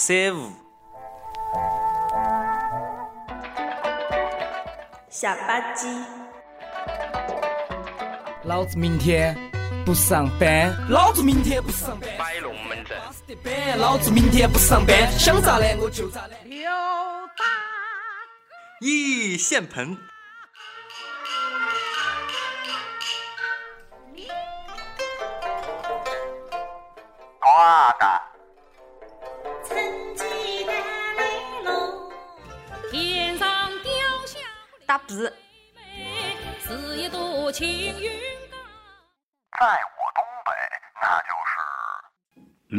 尬三胡，下吧唧，老子明天不上班，老子明天不上班，摆龙门阵。老子明天不上班，想咋懒我就咋懒。一现盆，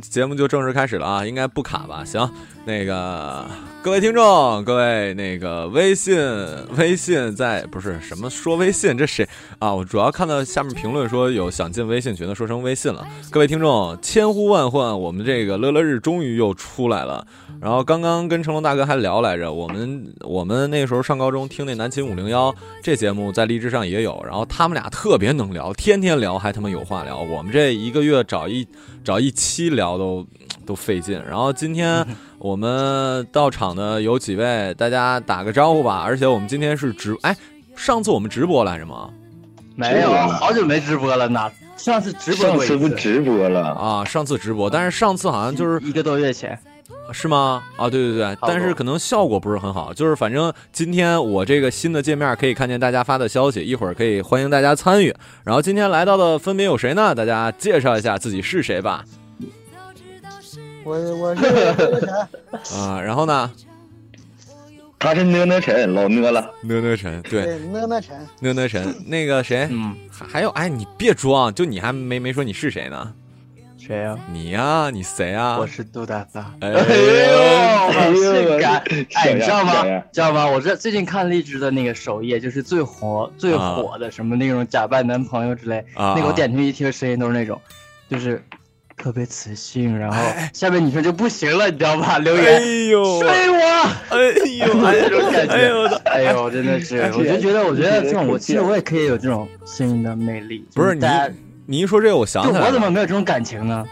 节目就正式开始了啊，应该不卡吧？行，那个各位听众，各位那个微信微信在不是什么说微信，这谁啊？我主要看到下面评论说有想进微信群的，说成微信了。各位听众，千呼万唤，我们这个乐乐日终于又出来了。然后刚刚跟成龙大哥还聊来着，我们 我们那时候上高中听那南秦五零幺这节目在荔枝上也有，然后他们俩特别能聊，天天聊还他妈有话聊。我们这一个月找一找一期聊都都费劲。然后今天 我们到场的有几位，大家打个招呼吧。而且我们今天是直哎，上次我们直播来着吗？没有，好久没直播了呢。上次直播上次不直播了，啊，上次直播，但是上次好像就是一个多月前。是吗？啊，对对对，但是可能效果不是很好。就是反正今天我这个新的界面可以看见大家发的消息，一会儿可以欢迎大家参与。然后今天来到的分别有谁呢？大家介绍一下自己是谁吧。我我是，啊，然后呢，他是呢呢晨，老呢了。呢呢晨，对，呢呢晨，呢呢晨，那个谁，嗯，还还有，哎，你别装，就你还没没说你是谁呢？谁呀、你呀、你谁呀、我是杜大发。哎哎呦，性感！哎，你知道吗？知道吗？我这最近看荔枝的那个首页，就是最火最火的什么那种假扮男朋友之类，啊那个我点进去一听声音都是那种，就是特别磁性，然后哎下面女生就不行了，你知道吧？留哎言呦，睡我。哎呦，哎这种感觉，哎呦，哎呦，真的是，我就觉得，我觉得这种，我其实我也可以有这种幸运的魅力。不是你你一说这个，我想起来了。我怎么没有这种感情呢？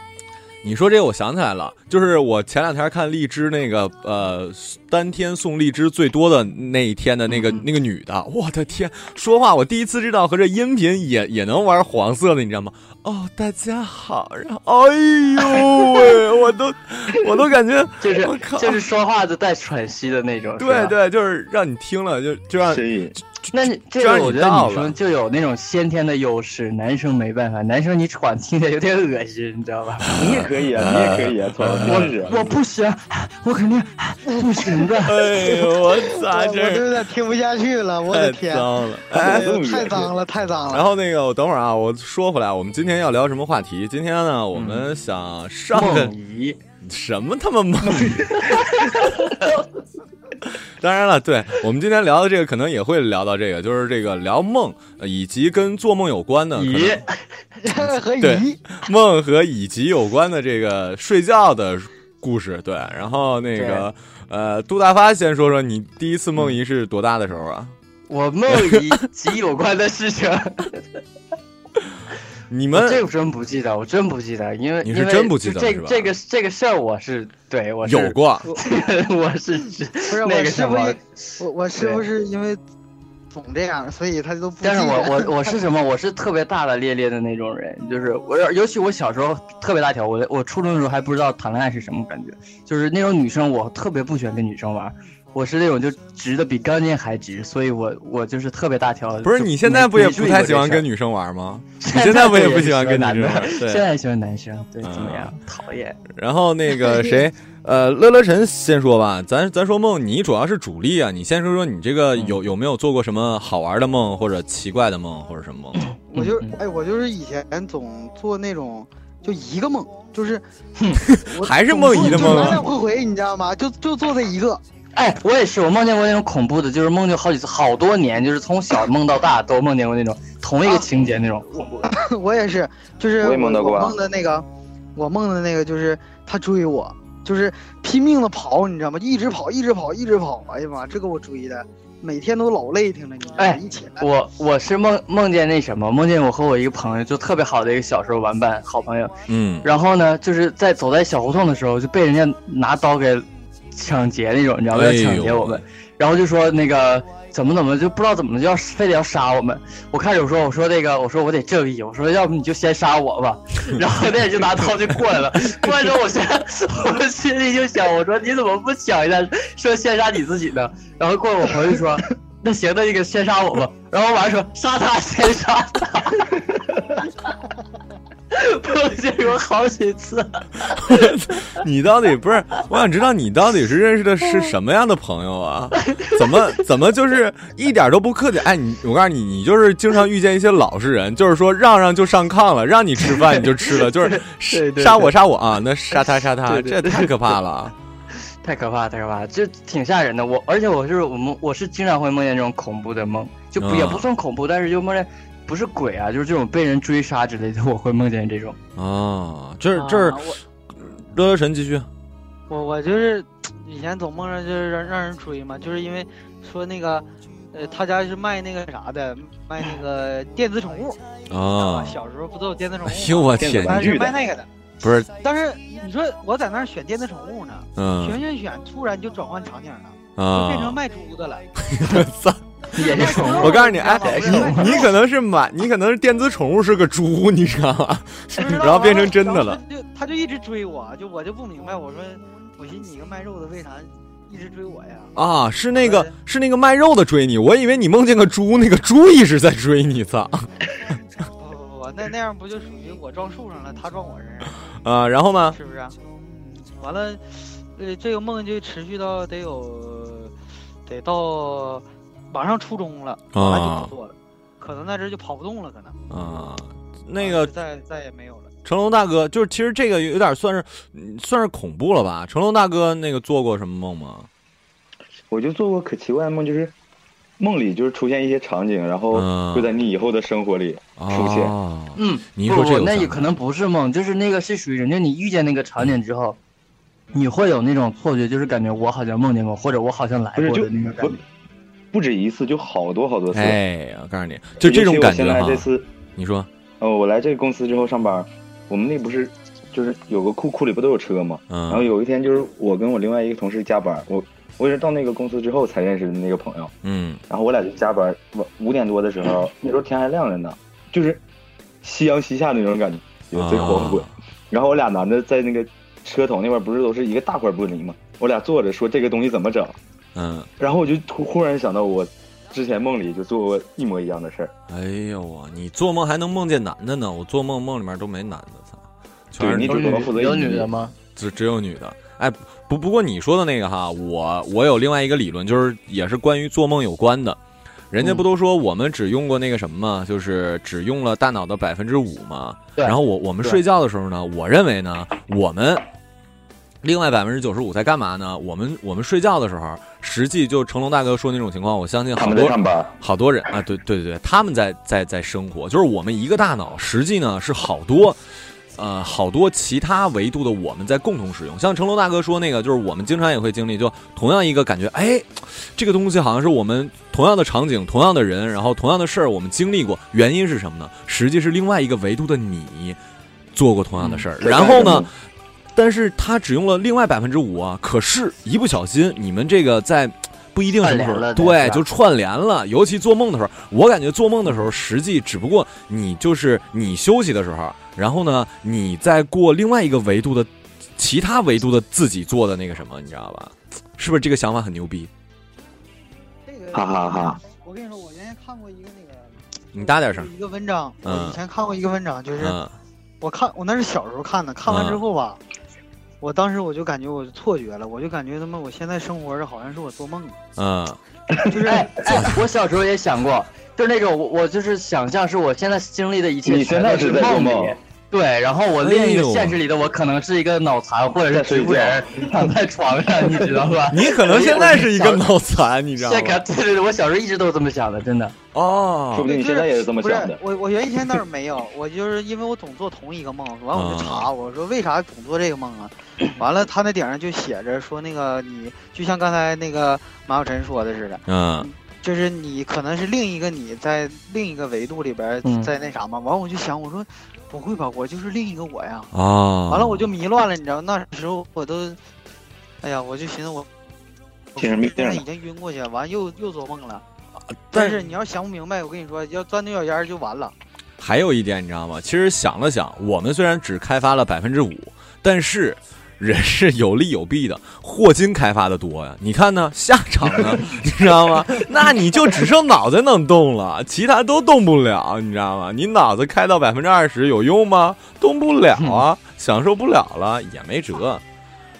你说这个，我想起来了，就是我前两天看荔枝那个呃单天送荔枝最多的那一天的那个、那个女的，我的天，说话我第一次知道和这音频也也能玩黄色的，你知道吗？哦，大家好，然后哎呦 喂，我都我都感觉 就是我靠就是说话都带喘息的那种。对，对，就是让你听了就就让那你这个我觉得女生就有那种先天的优势，男生没办法，男生你喘听着有点恶心，你知道吧？你也可以啊，你也可以啊，操，真是。我不行，我肯定不行的。哎呦，我 咋我我都有点听不下去了，我的天，脏了，太脏了，太脏了。然后那个，我等会儿啊，我说回来，我们今天要聊什么话题？今天呢，我们想上个什么他妈梦？当然了，对我们今天聊的这个，可能也会聊到这个，就是这个聊梦，呃以及跟做梦有关的，可咦能。和对，梦和以及有关的这个睡觉的故事。对，然后那个呃，杜大发先说说你第一次梦遗是多大的时候啊？我梦以及有关的事情，你们这个真不记得，我真不记得，因为你是因为真不记得这是吧这个这个事儿我是对我是有过我 是不是那我是不个什么是我我是不是因为总这样，所以他都不但是我我我是什么？我是特别大大咧咧的那种人，就是我尤其我小时候特别大条，我我初中的时候还不知道谈恋爱是什么感觉，就是那种女生我特别不喜欢跟女生玩，我是那种就直的比钢筋还直，所以我我就是特别大条。不是你现在不也不太喜欢跟？女生玩吗？你现在不也不喜欢跟男生 现在喜欢男生，对，怎么嗯样？讨厌。然后那个谁，呃，乐乐晨先说吧，咱咱说梦，你主要是主力啊，你先说说你这个有有没有做过什么好玩的梦，或者奇怪的梦，或者什么梦？我就哎，我就是以前总做那种就一个梦，就是还是梦一个梦啊就来来回回，你知道吗？就就做这一个。哎，我也是，我梦见过那种恐怖的，就是梦见好几次，好多年，就是从小梦到大都梦见过那种同一个情节那种恐怖的。我也是，就是我也梦到过啊梦的那个，我梦的那个就是他追我，就是拼命的跑，你知道吗？一直跑，一直跑，一直跑。哎呀妈，这给我追的，每天都老累挺了，你知道吗？哎一起来，我我是梦梦见那什么，梦见我和我一个朋友，就特别好的一个小时候玩伴好朋友，嗯，然后呢，就是在走在小胡同的时候，就被人家拿刀给抢劫那种，你知道吗？要抢劫我们，然后就说那个怎么怎么就不知道怎么就要非得要杀我们。我开始我说我说那个我说我得正义，我说要不你就先杀我吧，然后那人就拿刀就过来了，过来之后我现在我心里就想，我说你怎么不抢一下，说先杀你自己呢？然后过来我朋友就说。那行，那这个先杀我吧。然后我完说杀他，先杀他。碰见过好几次。你到底不是？我想知道你到底是认识的是什么样的朋友啊？怎么怎么就是一点都不客气？哎，你我告诉你，你就是经常遇见一些老实人，就是说让让就上炕了，让你吃饭你就吃了，就是 杀我杀我啊，那杀他杀他，这太可怕了啊。太可怕，太可怕，就挺吓人的。我而且我是我们，我是经常会梦见这种恐怖的梦，就也不算恐怖，但是就梦见不是鬼啊，就是这种被人追杀之类的，我会梦见这种。啊，这是这是啊我乐乐神继续。我我就是以前总梦着就是让让人追嘛，就是因为说那个，呃，他家是卖那个啥的，卖那个电子宠物。啊小时候不都有电子宠物吗？哎呦我天卖那个的。不是，但是你说我在那儿选电子宠物呢，嗯选选选，突然就转换场景了，就啊变成卖猪的了。操！也是宠物。我告诉你，哎也是宠，物你可能是满，你可能是电子宠物是个猪，你知道吗？然后变成真的了。他就他就一直追我，就我就不明白，我说我寻思你一个卖肉的为啥一直追我呀？啊，是那个是那个卖肉的追你，我以为你梦见个猪，那个猪一直在追你，操！不不不，那那样不就属于我撞树上了，他撞我身上了？啊，然后呢？是不是、啊？完了，呃，这个梦就持续到得有得到马上初中了，完了就不做了，可能那阵就跑不动了，可能啊，那个再再也没有了。成龙大哥，就是其实这个有点算是嗯算是恐怖了吧？成龙大哥那个做过什么梦吗？我就做过可奇怪的梦，就是梦里就是出现一些场景，然后嗯会在你以后的生活里出现。哦，嗯，你一说这不不，个那也可能不是梦，就是那个是属于人家你遇见那个场景之后，你会有那种错觉，就是感觉我好像梦见过，或者我好像来过的那个感觉。不止一次，就好多好多次。哎，我告诉你，就这种感觉尤其我现哈在这次，你说，哦，我来这个公司之后上班，我们那不是就是有个库库里不都有车吗？然后嗯有一天就是我跟我另外一个同事加班，我我也是到那个公司之后才认识的那个朋友，嗯然后我俩就加班，五五点多的时候，那时候天还亮着呢，就是夕阳西下那种感觉，有贼黄昏。啊然后我俩男的在那个车头那边不是都是一个大块玻璃吗？我俩坐着说这个东西怎么整，嗯，然后我就突忽然想到我之前梦里就做过一模一样的事儿。哎呦我，你做梦还能梦见男的呢？我做梦梦里面都没男的，操，全是对你只能负责有女的吗？只只有女的。哎，不不过你说的那个哈，我我有另外一个理论，就是也是关于做梦有关的。人家不都说我们只用过那个什么吗？就是只用了大脑的百分之五嘛。对然后我我们睡觉的时候呢，我认为呢，我们另外百分之九十五在干嘛呢？我们我们睡觉的时候，实际就成龙大哥说那种情况，我相信好多好多人啊，对对对对，他们在在在生活，就是我们一个大脑，实际呢是好多。呃，好多其他维度的我们在共同使用，像成龙大哥说那个，就是我们经常也会经历，就同样一个感觉，哎，这个东西好像是我们同样的场景、同样的人，然后同样的事儿，我们经历过，原因是什么呢？实际是另外一个维度的你做过同样的事儿，嗯然后呢，但是他只用了另外百分之五啊，可是一不小心，你们这个在。不一定什么时候了对，就串联了。尤其做梦的时候，我感觉做梦的时候，实际只不过你就是你休息的时候，然后呢，你在过另外一个维度的其他维度的自己做的那个什么，你知道吧？是不是这个想法很牛逼？这个哈哈哈我跟你说，我原先看过一个那个你大点声。一个文章，嗯我以前看过一个文章，就是嗯我看我那是小时候看的，看完之后吧，我当时我就感觉我错觉了，我就感觉他妈我现在生活着好像是我做梦呢，嗯 就是哎哎，我小时候也想过，就是那种我我就是想象是我现在经历的一切你现在全都是在做梦里梦。对，然后我另一个现实里的我可能是一个脑残或者是睡植物人，躺在床上，你知道吧？你可能现在是一个脑残，你知道这个吗？对对对，我小时候一直都这么想的，真的。哦说不定你现在也是这么不是想的。我我原先倒是没有，我就是因为我总做同一个梦，完我就查，我说为啥总做这个梦啊？完了，他那顶上就写着说那个你就像刚才那个马小晨说的似的，嗯就是你可能是另一个你在另一个维度里边嗯在那啥嘛。完我就想，我说不会吧，我就是另一个我呀。啊，完了我就迷乱了，你知道，那时候我都，哎呀，我就寻思我。精神病了现在已经晕过去了，完又又做梦了。但但是你要想不明白，我跟你说，要钻牛角尖儿就完了。还有一点，你知道吗？其实想了想，我们虽然只开发了百分之五，但是人是有利有弊的。霍金开发的多呀，你看呢？下场呢？你知道吗？那你就只剩脑袋能动了，其他都动不了，你知道吗？你脑子开到百分之二十有用吗？动不了啊，享受不了了，也没辙。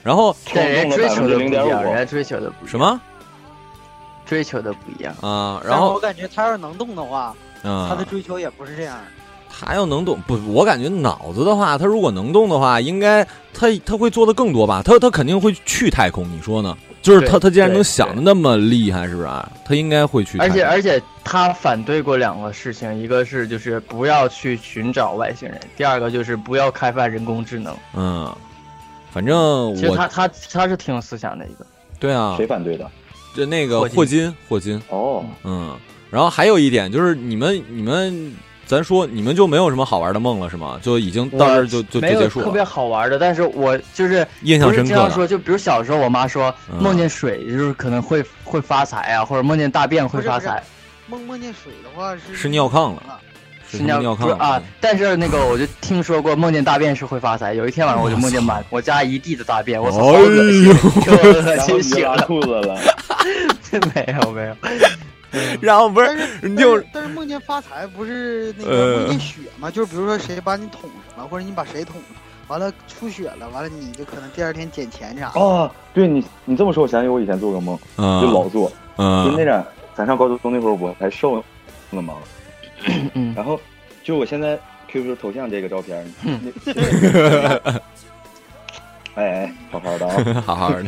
然后对，人追求的不一样，人家追求的不一样什么追求的不一样。啊？然后我感觉他要是能动的话，他的嗯，追求也不是这样。他要能动不？我感觉脑子的话，他如果能动的话，应该他他会做的更多吧？他他肯定会去太空，你说呢？就是他他既然能想的那么厉害，是不是啊？他应该会去太而。且而且他反对过两个事情，一个是就是不要去寻找外星人，第二个就是不要开发人工智能。嗯，反正其实他他他是挺有思想的一个。对啊，谁反对的？就那个霍金霍金霍金，哦，嗯，然后还有一点就是你们你们，咱说你们就没有什么好玩的梦了是吗？就已经到这儿就就就结束了特别。好玩的，但是我就是印象深刻说，就比如小时候我妈说嗯梦见水就是可能会会发财啊，或者梦见大便会发财，梦梦见水的话是是尿炕了是尿炕不是啊。但是那个我就听说过梦见大便是会发财，有一天晚上我就梦见满 我家一地的大便，我操，好恶心，给我恶心醒了。裤子了。没有没有，然后不是但是你就但是但是梦见发财不是那呃。个梦见血吗？就是比如说谁把你捅上了，或者你把谁捅上，完了出血了，完了你就可能第二天捡钱啥的。哦，对你你这么说，我想起我以前做个梦，嗯就老做，就嗯那阵咱上高中那会儿我还瘦了嘛，嗯。然后就我现在 QQ 头像这个照片，哎哎，好好的啊，好好的，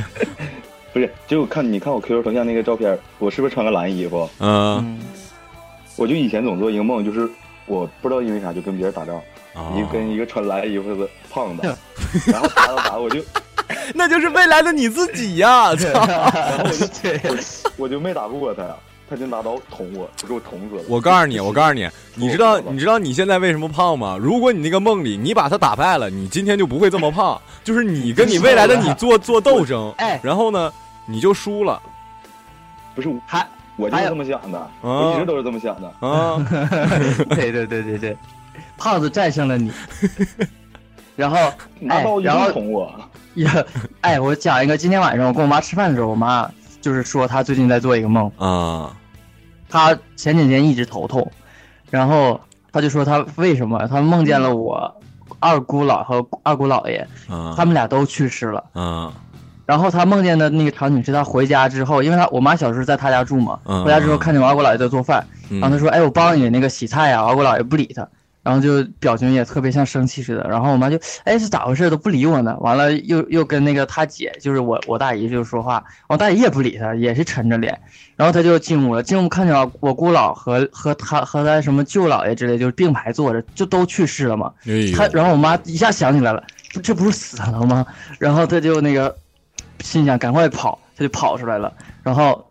不是，就看你看我 QQ 头像那个照片，我是不是穿个蓝衣服？嗯嗯我就以前总做一个梦，就是我不知道因为啥就跟别人打仗，哦一个跟一个穿蓝衣服的胖子，然后打打打，我就 那就是未来的你自己呀！啊！然后我就，我就没打不过他，他就拿刀捅我，就给我捅死了。我告诉你，我告诉你，你知道你知道你现在为什么胖吗？如果你那个梦里你把他打败了，你今天就不会这么胖。就是你跟你未来的你做做斗争，哎然后呢，你就输了不是，还我就是这么想的，我一直都是这么想的。啊！对对对对对，胖子战胜了你。然后，哎拿刀，一然后顿捅我，呀，哎，我讲一个，今天晚上我跟我妈吃饭的时候，我妈就是说她最近在做一个梦，啊她前几天一直头痛，然后他就说他为什么，他梦见了我二姑姥和二姑姥爷，啊。他们俩都去世了。嗯然后他梦见的那个场景是他回家之后，因为他我妈小时候在他家住嘛，嗯回家之后看见我二姑姥爷在做饭，嗯。然后他说：“哎，我帮你那个洗菜啊、二姑姥爷不理她，然后就表情也特别像生气似的。然后我妈就：“哎，是咋回事？都不理我呢。”完了又又跟那个她姐，就是我我大姨就说话，我大姨也不理她，也是沉着脸。然后她就进屋了，进屋看见我我姑姥和和她和她什么舅姥爷之类，就是并排坐着，就都去世了嘛。她然后我妈一下想起来了，这不是死了吗？然后她就那个心想赶快跑，她就跑出来了，然后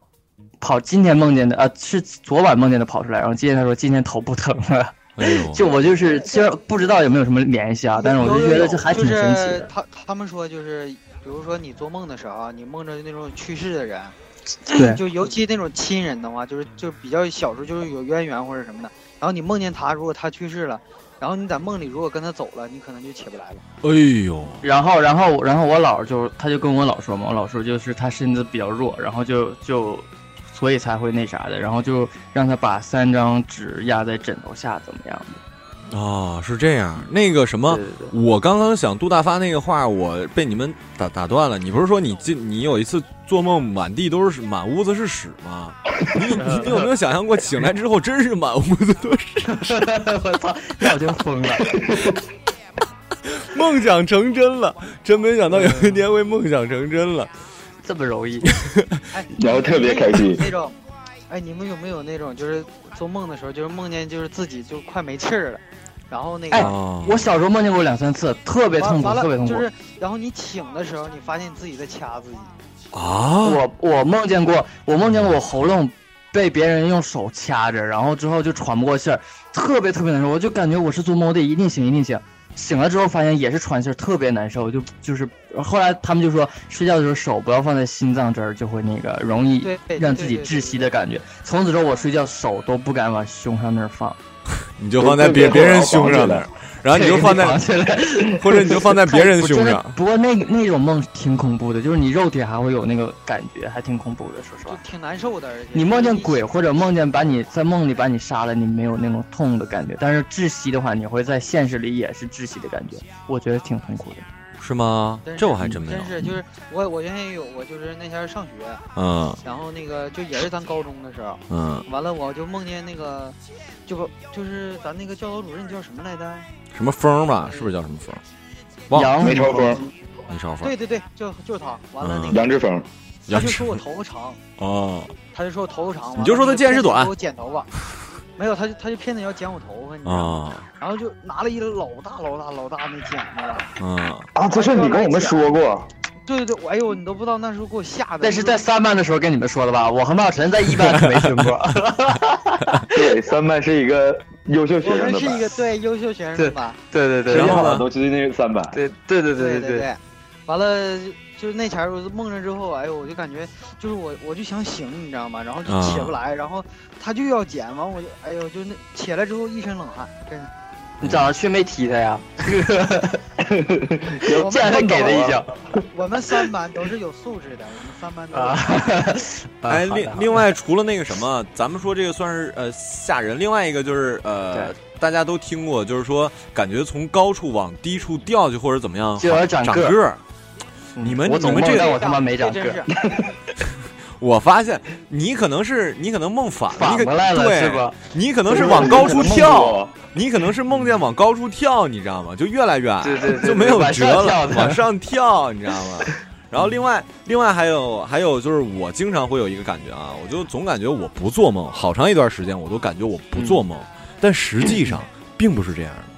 跑今天梦见的啊是昨晚梦见的跑出来，然后今天她说今天头不疼了。就我就是其实不知道有没有什么联系啊，但是我就觉得这还挺神奇的。就是他他们说就是，比如说你做梦的时候啊，你梦着那种去世的人，对就尤其那种亲人的话，就是就比较小时候就是有渊源或者什么的，然后你梦见他，如果他去世了，然后你在梦里如果跟他走了，你可能就起不来了。哎呦，然后，然后，然后我姥就他就跟我姥说嘛，我姥说就是他身子比较弱，然后就就，所以才会那啥的，然后就让他把三张纸压在枕头下，怎么样的？哦，是这样。那个什么，我刚刚想杜大发那个话，我被你们打打断了。你不是说你进你有一次做梦满地都是满屋子是屎吗？你你你有没有想象过醒来之后真是满屋子都是？我操，那我就疯了。梦想成真了，真没想到有一天会梦想成真了，这么容易。哎，然后特别开心那种，哎，你们有没有那种就是做梦的时候，就是梦见就是自己就快没气儿了，然后那个，哎，我小时候梦见过两三次，特别痛苦，特别痛苦。就是，然后你醒的时候，你发现你自己在掐自己。啊！我我梦见过，我梦见过我喉咙被别人用手掐着，然后之后就喘不过气儿，特别特别难受。我就感觉我是做梦，我得一定醒，一定醒。醒了之后发现也是喘气儿，特别难受。就就是后来他们就说，睡觉的时候手不要放在心脏这儿，就会那个容易让自己窒息的感觉。从此之后我睡觉手都不敢往胸上那儿放，你就放在别别人胸上那儿，然后你就放在，或者你就放在别人胸上。不过那那种梦挺恐怖的，就是你肉体还会有那个感觉，还挺恐怖的。说实话，挺难受的。而且你梦见鬼或者梦见把你在梦里把你杀了，你没有那种痛的感觉，但是窒息的话，你会在现实里也是窒息的感觉，我觉得挺痛苦的。是吗？这我还真没有。真是就是我我原先也有，过就是那天上学，嗯，然后那个就也是咱高中的时候，嗯，完了我就梦见那个，就就是咱那个教导主任叫什么来着？什么风吧？是不是叫什么风？杨梅超风，梅超风。对对对，就就是他。完了那个杨志峰，他就说我头发长，哦，他就说我头发长，你就说他见识短，给我剪头发。没有，他就他就骗子要剪我头发，你知道吗？然后就拿了一个老大老大老大那剪子，嗯啊，这事你跟我们说过。对对对，哎呦，你都不知道那时候给我吓的。那是在三班的时候跟你们说的吧？我和马晨在一班可没听过。对，三班是一个优秀学生的班。我们是一个对优秀学生的班。对对对。然后都是那个三班。对对对对对对。完了，就是那前儿我梦着之后，哎呦，我就感觉就是我我就想醒，你知道吗？然后就起不来，然后他就要捡，完我就哎呦，就那起来之后一身冷汗，真的。你早上去没踢他呀？我见他给他一脚。我们三班都是有素质的，我们三班都。啊 哎，另另外除了那个什么，咱们说这个算是呃吓人。另外一个就是呃，大家都听过，就是说感觉从高处往低处掉去或者怎么样，就要长个儿。你们我你们这个我他妈没长个。我发现你可能是你可能梦反了，反过来了对是吧？你可能是往高处跳，你可能是梦见往高处跳，你知道吗？就越来越矮，对对对就没有辙了，往往上跳，你知道吗？然后另外另外还有还有就是我经常会有一个感觉啊，我就总感觉我不做梦，好长一段时间我都感觉我不做梦，但实际上 并不是这样的。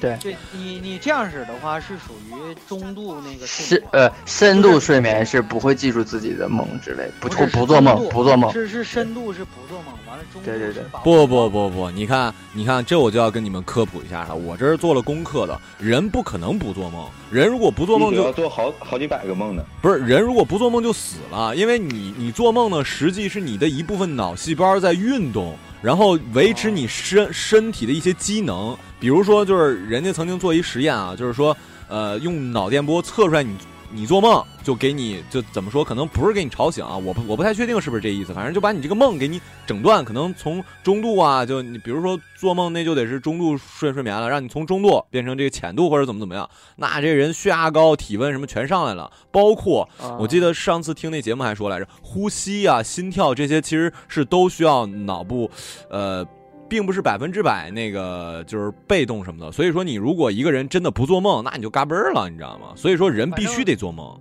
对，对你你这样式的话是属于中度那个深呃深度睡眠是不会记住自己的梦之类，不不不做梦不做梦。是是深度是不做梦，完了中度对对对，不不不不，你看你看，这我就要跟你们科普一下了。我这是做了功课的，人不可能不做梦，人如果不做梦就要做好好几百个梦呢。不是人如果不做梦就死了，因为你你做梦呢，实际是你的一部分脑细胞在运动。然后维持你身身体的一些机能，比如说，就是人家曾经做一实验啊，就是说，呃，用脑电波测出来你你做梦就给你就怎么说，可能不是给你吵醒啊，我不我不太确定是不是这意思，反正就把你这个梦给你整断，可能从中度啊，就你比如说做梦那就得是中度睡睡眠了，让你从中度变成这个浅度或者怎么怎么样，那这人血压高、体温什么全上来了，包括我记得上次听那节目还说来着，呼吸啊、心跳这些其实是都需要脑部，呃。并不是百分之百那个就是被动什么的，所以说你如果一个人真的不做梦，那你就嘎嘣儿了，你知道吗？所以说人必须得做梦。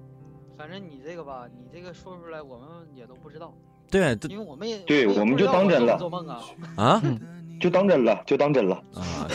反正你这个吧，你这个说出来我们也都不知道。对，因为我们也对，我们就当真了。做梦啊啊，就当真了，就当真了啊！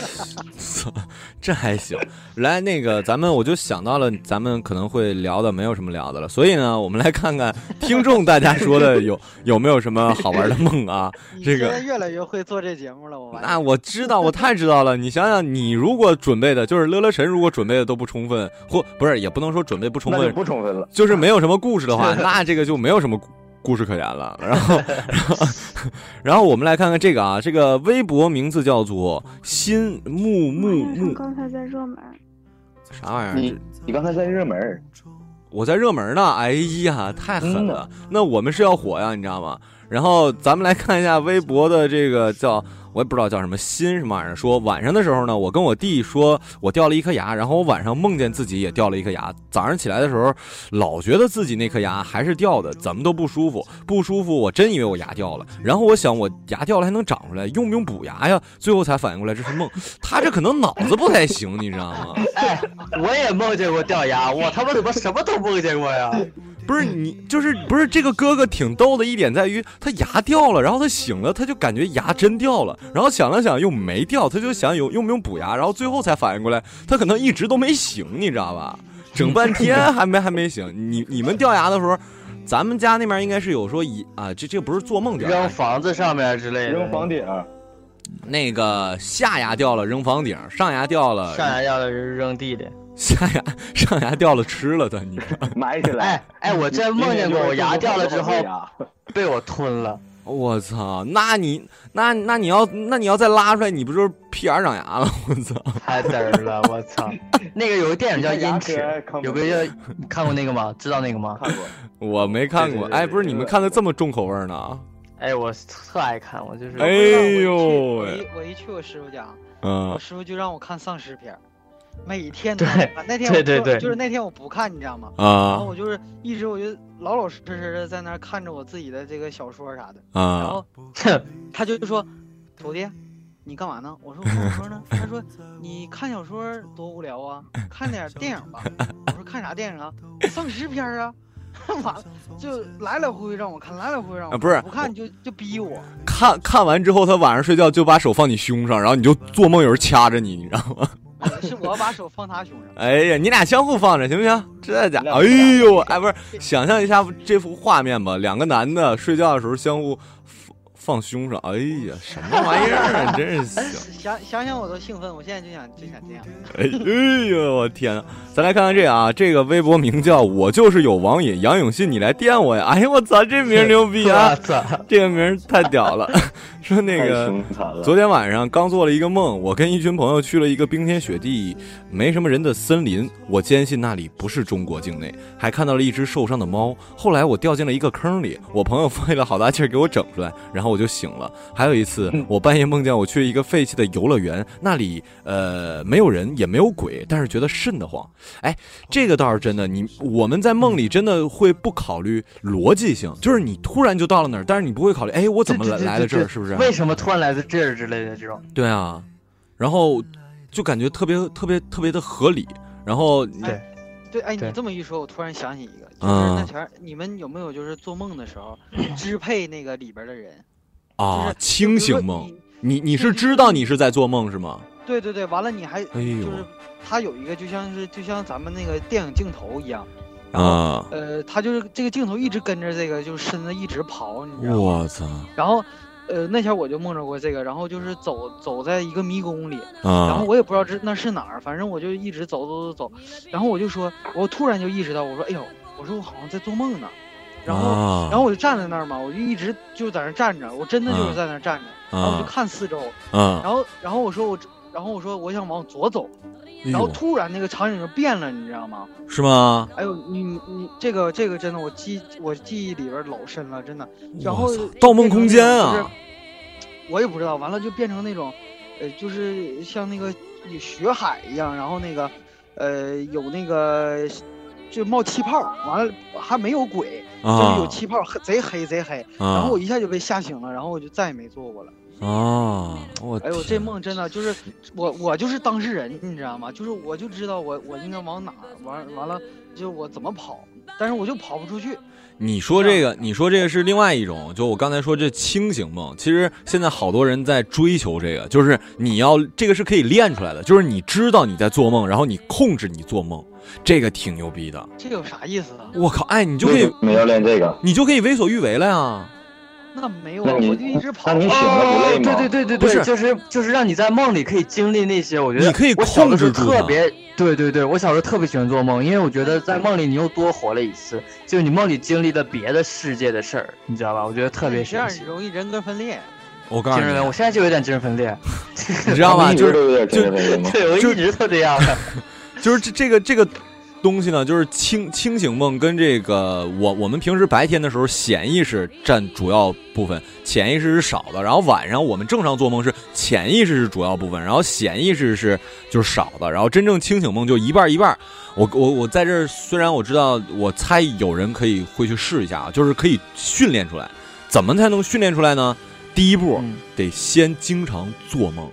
这还行。来，那个咱们我就想到了，咱们可能会聊的没有什么聊的了，所以呢，我们来看看听众大家说的有有没有什么好玩的梦啊？这个越来越会做这节目了，我那我知道，我太知道了。你想想，你如果准备的就是乐乐神，如果准备的都不充分，或不是也不能说准备不充分，不充分了，就是没有什么故事的话，那这个就没有什么。故事可言了。然后，然后，然后我们来看看这个啊，这个微博名字叫做新木木木，刚才在热门，啥玩意儿？你你刚才在热门，我在热门呢。哎呀，太狠了！那我们是要火呀，你知道吗？然后咱们来看一下微博的这个叫。我也不知道叫什么心什么玩意儿。说晚上的时候呢，我跟我弟说我掉了一颗牙，然后我晚上梦见自己也掉了一颗牙。早上起来的时候，老觉得自己那颗牙还是掉的，怎么都不舒服，不舒服。我真以为我牙掉了，然后我想我牙掉了还能长出来，用不用补牙呀？最后才反应过来这是梦。他这可能脑子不太行，你知道吗？哎，我也梦见过掉牙，我他妈怎么什么都梦见过呀？不是你，就是不是这个哥哥挺逗的一点在于他牙掉了，然后他醒了，他就感觉牙真掉了，然后想了想又没掉，他就想有用不用补牙，然后最后才反应过来，他可能一直都没醒，你知道吧？整半天还没还没醒。你你们掉牙的时候，咱们家那边应该是有说一啊，这这不是做梦掉，扔房子上面之类的，扔房顶。那个下牙掉了扔房顶，上牙掉了上牙掉了扔地里。下牙上牙掉了吃了的，你 埋起来。哎哎，我真梦见过，我牙掉了之后 被我吞了。我操，那你那那你要那你要再拉出来，你不就是屁眼长牙了？我操，太嘚儿了！我操，那个有个电影叫《阴齿》，有个叫看过那个吗？知道那个吗？看过，我没看过。哎，不是你们看的这么重口味呢？哎，我特爱看，我就是。哎呦，我一我一去我师傅家，嗯，我师傅就让我看丧尸片。每天对，那天对对对，就是那天我不看，你知道吗？啊，然后我就是一直我就老老实实的在那看着我自己的这个小说啥的啊。然后 他就说：“徒弟，你干嘛呢？”我说：“我小说呢。”他说：“你看小说多无聊啊，看点电影吧。”我说：“看啥电影啊？丧尸片啊。”完了就来来回回让我看，来来回回让我不是不看就就逼我看。看完之后，他晚上睡觉就把手放你胸上，然后你就做梦有人掐着你，你知道吗？是我把手放他胸上。哎呀，你俩相互放着行不行？这家，哎呦，哎，不是，想象一下这幅画面吧，两个男的睡觉的时候相互放放胸上，哎呀，什么玩意儿啊，真是想想想我都兴奋，我现在就想就想这样。哎哎呦，我天呐，咱来看看这个啊，这个微博名叫我就是有网瘾，杨永信你来电我呀！哎呀，我操，这名牛逼啊！这个名太屌了。说那个，昨天晚上刚做了一个梦，我跟一群朋友去了一个冰天雪地、没什么人的森林。我坚信那里不是中国境内，还看到了一只受伤的猫。后来我掉进了一个坑里，我朋友费了好大劲儿给我整出来，然后我就醒了。还有一次，我半夜梦见我去一个废弃的游乐园，那里呃没有人也没有鬼，但是觉得瘆得慌。哎，这个倒是真的，你我们在梦里真的会不考虑逻辑性，就是你突然就到了那儿，但是你不会考虑，哎，我怎么来来了这儿，是不是？为什么突然来的这儿之类的这种？对啊，然后就感觉特别特别特别的合理。然后对对，哎，你这么一说，我突然想起一个，就是那前你们有没有就是做梦的时候支配那个里边的人啊？清醒梦，你你是知道你是在做梦是吗？对对对，完了你还哎呦，就是他有一个就像是就像咱们那个电影镜头一样啊，呃，他就是这个镜头一直跟着这个，就是身子一直跑，你知道吗？我操！然后。呃，那天我就梦着过这个，然后就是走走在一个迷宫里，啊，然后我也不知道这那是哪儿，反正我就一直走走走走，然后我就说，我突然就意识到，我说，哎呦，我说我好像在做梦呢，然后，然后我就站在那儿嘛，我就一直就在那站着，我真的就是在那站着，然后我就看四周，嗯，然后，然后我说我，然后我说我想往左走。然后突然那个场景就变了，你知道吗？是吗？哎呦，你你这个这个真的，我记我记忆里边老深了，真的。然后《盗梦空间》啊，我也不知道。完了就变成那种，呃，就是像那个有雪海一样，然后那个，呃，有那个就冒气泡，完了还没有鬼，就是有气泡，贼黑贼黑。然后我一下就被吓醒了，然后我就再也没做过了。啊！我哎呦，这梦真的就是我，我就是当事人，你知道吗？就是我就知道我我应该往哪完完了，就我怎么跑，但是我就跑不出去。你说这个，你说这个是另外一种，就我刚才说这清醒梦，其实现在好多人在追求这个，就是你要这个是可以练出来的，就是你知道你在做梦，然后你控制你做梦，这个挺牛逼的。这有啥意思啊？我靠！哎，你就可以没要练这个，你就可以为所欲为了呀。那没有我就一直跑。那你醒了不累吗？哦对对对对不是对，就是就是让你在梦里可以经历那些，我觉得你可以我小的时候控制住特别对对对，我小时候特别喜欢做梦，因为我觉得在梦里你又多活了一次，就是你梦里经历了别的世界的事儿，你知道吧？我觉得特别这样神奇。容易人格分裂。我告诉你我现在就有点精神分裂，你知道吗？就是都有点精神分裂吗？对我一直都这样。就是这这个这个东西呢，就是清清醒梦跟这个我我们平时白天的时候潜意识占主要部分，潜意识是少的。然后晚上我们正常做梦是潜意识是主要部分，然后显意识是就是少的。然后真正清醒梦就一半一半。我我我在这儿，虽然我知道，我猜有人可以会去试一下啊，就是可以训练出来。怎么才能训练出来呢？第一步嗯得先经常做梦。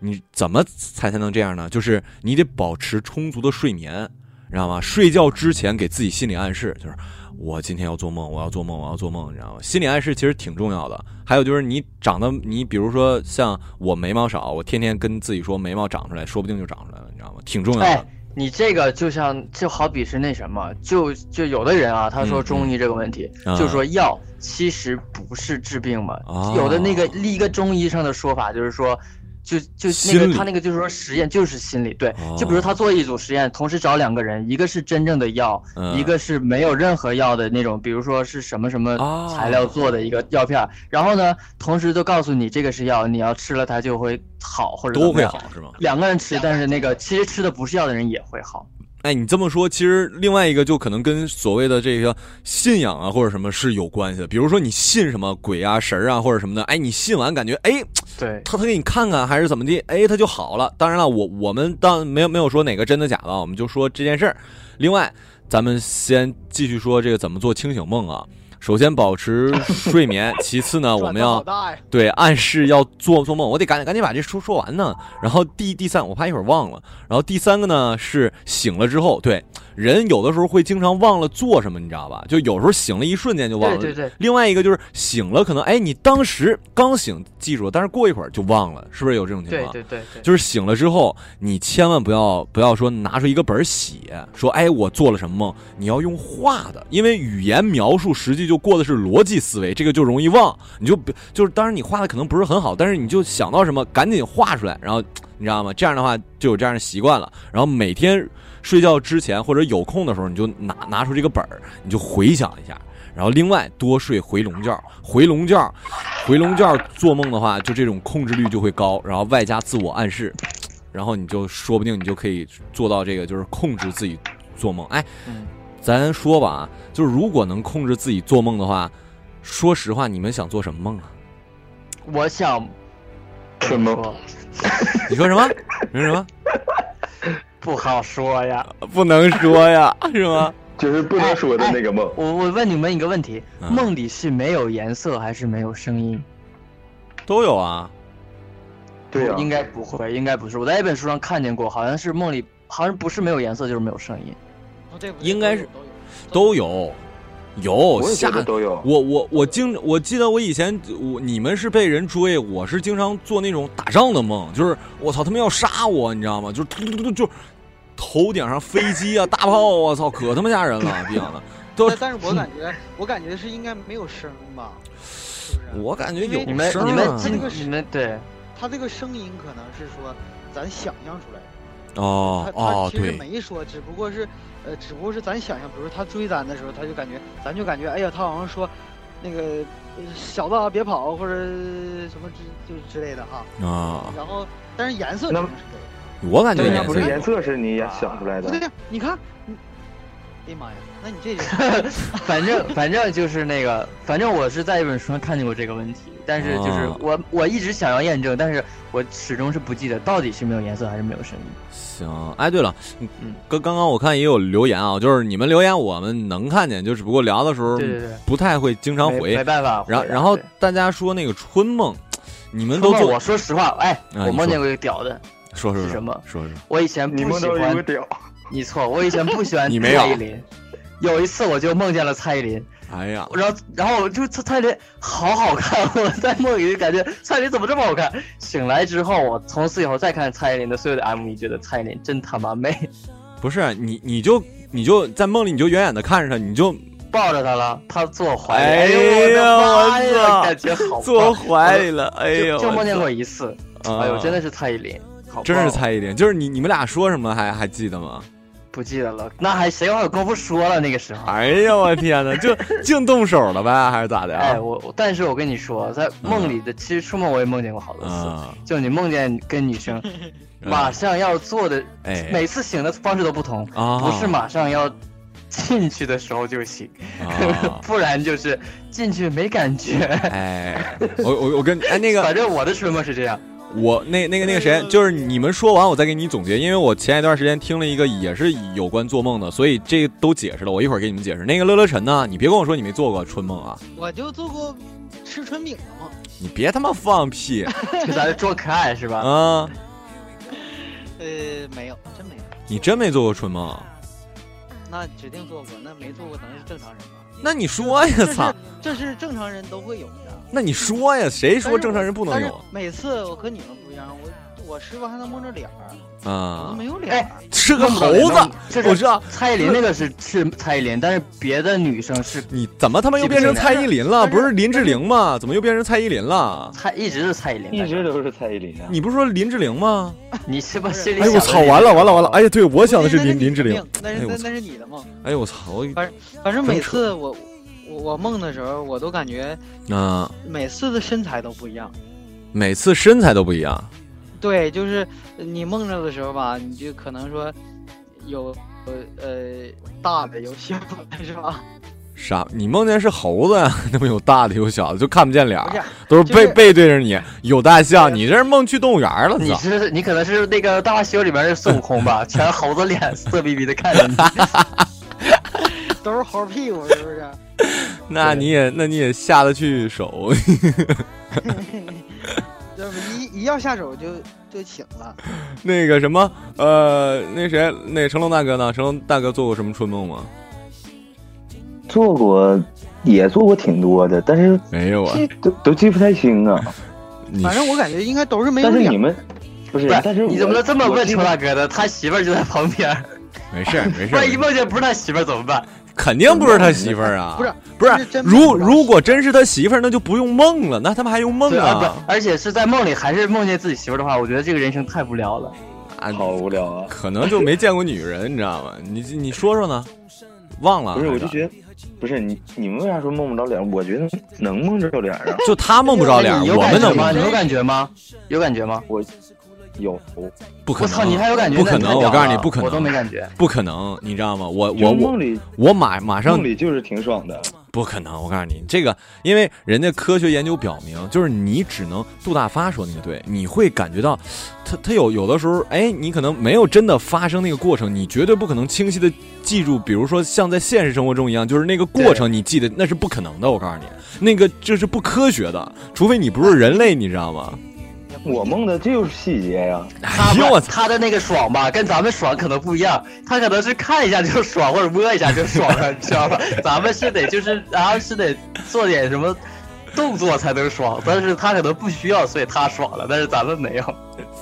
你怎么才才能这样呢？就是你得保持充足的睡眠，知道吗？睡觉之前给自己心理暗示，就是我今天要做梦，我要做梦，我要做梦，你知道吗？心理暗示其实挺重要的。还有就是你长得，你比如说像我眉毛少，我天天跟自己说眉毛长出来，说不定就长出来了，你知道吗？挺重要的哎。，你这个就像就好比是那什么，就就有的人啊，他说嗯中医这个问题，嗯就说药其实不是治病嘛。哦有的那个一个中医上的说法就是说。就就那个他那个就是说实验就是心理对，哦就比如他做一组实验，同时找两个人，一个是真正的药，嗯一个是没有任何药的那种，比如说是什么什么哦材料做的一个药片儿，然后呢，同时都告诉你这个是药，你要吃了它就会好或者都会好。是吗？两个人吃，但是那个其实吃的不是药的人也会好。哎，你这么说，其实另外一个就可能跟所谓的这个信仰啊或者什么是有关系的。比如说你信什么鬼啊神啊或者什么的，哎，你信完感觉哎，对，他他给你看看还是怎么的，哎，他就好了。当然了，我我们当没有没有说哪个真的假的，我们就说这件事儿。另外，咱们先继续说这个怎么做清醒梦啊。首先保持睡眠，其次呢，我们要对暗示要做做梦，我得赶紧赶紧把这书说完呢。然后第第三，我怕一会儿忘了。然后第三个呢是醒了之后，对人有的时候会经常忘了做什么，你知道吧？就有时候醒了一瞬间就忘了。对对对另外一个就是醒了，可能哎你当时刚醒记住了，但是过一会儿就忘了，是不是有这种情况？对对对对，就是醒了之后，你千万不要不要说拿出一个本儿写，说哎我做了什么梦，你要用画的，因为语言描述实际就过的是逻辑思维，这个就容易忘。你就不就是当然你画的可能不是很好，但是你就想到什么赶紧画出来，然后你知道吗？这样的话就有这样的习惯了，然后每天睡觉之前或者有空的时候，你就拿拿出这个本儿，你就回想一下。然后另外多睡回笼觉，回笼觉，回笼觉做梦的话，就这种控制率就会高，然后外加自我暗示，然后你就说不定你就可以做到这个，就是控制自己做梦。哎，嗯咱说吧啊，就是如果能控制自己做梦的话，说实话，你们想做什么梦啊？我想什么你说什么？你说什么？不好说呀。不能说呀，是吗？就是不能说的那个梦。我我问你们一个问题：嗯梦里是没有颜色还是没有声音？都有啊。对啊、应该不会，应该不是。我在一本书上看见过，好像是梦里，好像不是没有颜色，就是没有声音。哦对应该是都有都有，下得都有。我我我经我记得我以前我你们是被人追，我是经常做那种打仗的梦，就是我操他们要杀我，你知道吗？就是突突突突就头顶上飞机啊大炮啊，我操可他妈吓人了，逼样的 都但但是我感觉，我感觉是应该没有声吧，是不是？我感觉有声你们今这个是你们对他这个声音可能是说咱想象出来的。哦哦对没说，只不过是，呃，只不过是咱想象，比如他追咱的时候，他就感觉，咱就感觉，哎呀，他好像说，那个呃小子啊别跑或者什么之就之类的哈。啊，然后，但是颜色肯定是没有。我感觉对呀，不颜色是颜色是你也想出来的。不对呀，你看，你，哎呀妈呀，那你这就 反正反正就是那个，反正我是在一本书上看见过这个问题，但是就是哦我我一直想要验证，但是我始终是不记得到底是没有颜色还是没有声音。行，哎，对了，嗯刚刚刚我看也有留言啊，就是你们留言我们能看见，就只不过聊的时候对对对不太会经常没回没。办法。然然后大家说那个春梦，你们都做我说实话，哎，啊我梦见过一个屌的，说说说是什么说说，我以前不喜欢到有个屌，你错，我以前不喜欢 你没有蔡依林。有一次我就梦见了蔡依林，哎呀，然后然后我就蔡蔡依林好好看，我在梦里就感觉蔡依林怎么这么好看？醒来之后，我从此以后再看蔡依林的所有的 MV，觉得蔡依林真他妈美。不是你你就你就在梦里你就远远的看着她，你就抱着他了，他坐我怀里，哎呦我呀的妈我呀，操感觉好，坐怀里了哎呦就就梦见过一次，啊哎呦，真的是蔡依林，好真是蔡依林，就是你你们俩说什么还还记得吗？不记得了，那还谁还有功夫说了那个时候？哎呀，我天哪，就 净动手了呗，还是咋的哎，啊？我我但是我跟你说，在梦里的，其实出梦我也梦见过好多次，啊，就你梦见跟女生马上要做的，哎。每次醒的方式都不同，啊不是马上要进去的时候就醒，啊 不然就是进去没感觉。哎，我我我跟哎那个 反正我的春梦是这样，我那那个那个谁，就是你们说完我再给你总结，因为我前一段时间听了一个也是有关做梦的，所以这个都解释了，我一会儿给你们解释。那个乐乐晨呢，你别跟我说你没做过春梦啊，我就做过吃春饼的梦，你别他妈放屁 就咱这装可爱是吧？啊！呃，没有，真没有。你真没做过春梦？那指定做过，那没做过能是正常人吗？那你说呀，操！这是正常人都会有的。那你说呀，谁说正常人不能有每次我和你们不一样，我我师傅还能蒙着脸儿，我啊？没有脸儿。是个猴子，我知道。蔡依林那个是是蔡依林，但是别的女生是你怎么他妈又变成蔡依林了？不是林志玲吗？怎么又变成蔡依林了？蔡一直是蔡依林，一直都是蔡依林啊。你不是说林志玲吗？你是不是心里哎呦我操！完了完了完了！哎呀，对我想的是林林志玲。那是那是你的吗。哎呦我操！我反正每次我我我梦的时候，我都感觉嗯，每次的身材都不一样。每次身材都不一样。对，就是你梦着的时候吧，你就可能说有呃呃大的有小的，是吧？啥？你梦见是猴子呀？那么有大的有小的，就看不见脸是，都是背就是背对着你。有大象，你这是梦去动物园了？你！是你可能是那个《大话西游》里边的孙悟空吧？全猴子脸，色逼逼的看着你。都是猴屁股，是不是？那你也那你也下得去手。要不一一要下手就就请了。那个什么，呃，那谁，那成龙大哥呢？成龙大哥做过什么春梦吗？做过，也做过挺多的，但是没有啊，都都记不太清啊。反正我感觉应该都是没有脸。但是你们不是，，但是你怎么能这么问成龙大哥的？他媳妇儿就在旁边，没事儿没事万一，梦见不是他媳妇儿怎么办？肯定不是他媳妇儿啊！不是不是如如果真是他媳妇儿，那就不用梦了，那他们还用梦啊，啊？而且是在梦里还是梦见自己媳妇儿的话，我觉得这个人生太无聊了。啊，好无聊啊。可能就没见过女人，你知道吗？你你说说呢？忘了？不是，我就觉得，不是你你们为啥说梦不着脸？我觉得能梦着脸啊。就他梦不着脸，有我们能感觉吗？你有感觉吗？有感觉吗？我有，不可能！我操，你还有感觉？不可能！我告诉你，不可能！我都没感觉。不可能！你知道吗？我我我我马马上梦里就是挺爽的。不可能！我告诉你，这个因为人家科学研究表明，就是你只能杜大发说那个对，你会感觉到，他他有有的时候，哎，你可能没有真的发生那个过程，你绝对不可能清晰的记住，比如说像在现实生活中一样，就是那个过程你记得那是不可能的。我告诉你，那个这是不科学的，除非你不是人类，你知道吗？我梦的就是细节呀。他哎呦我！他的那个爽吧，跟咱们爽可能不一样。他可能是看一下就爽，或者摸一下就爽了，你知道吧？咱们是得就是，然后是得做点什么动作才能爽，但是他可能不需要，所以他爽了，但是咱们没有。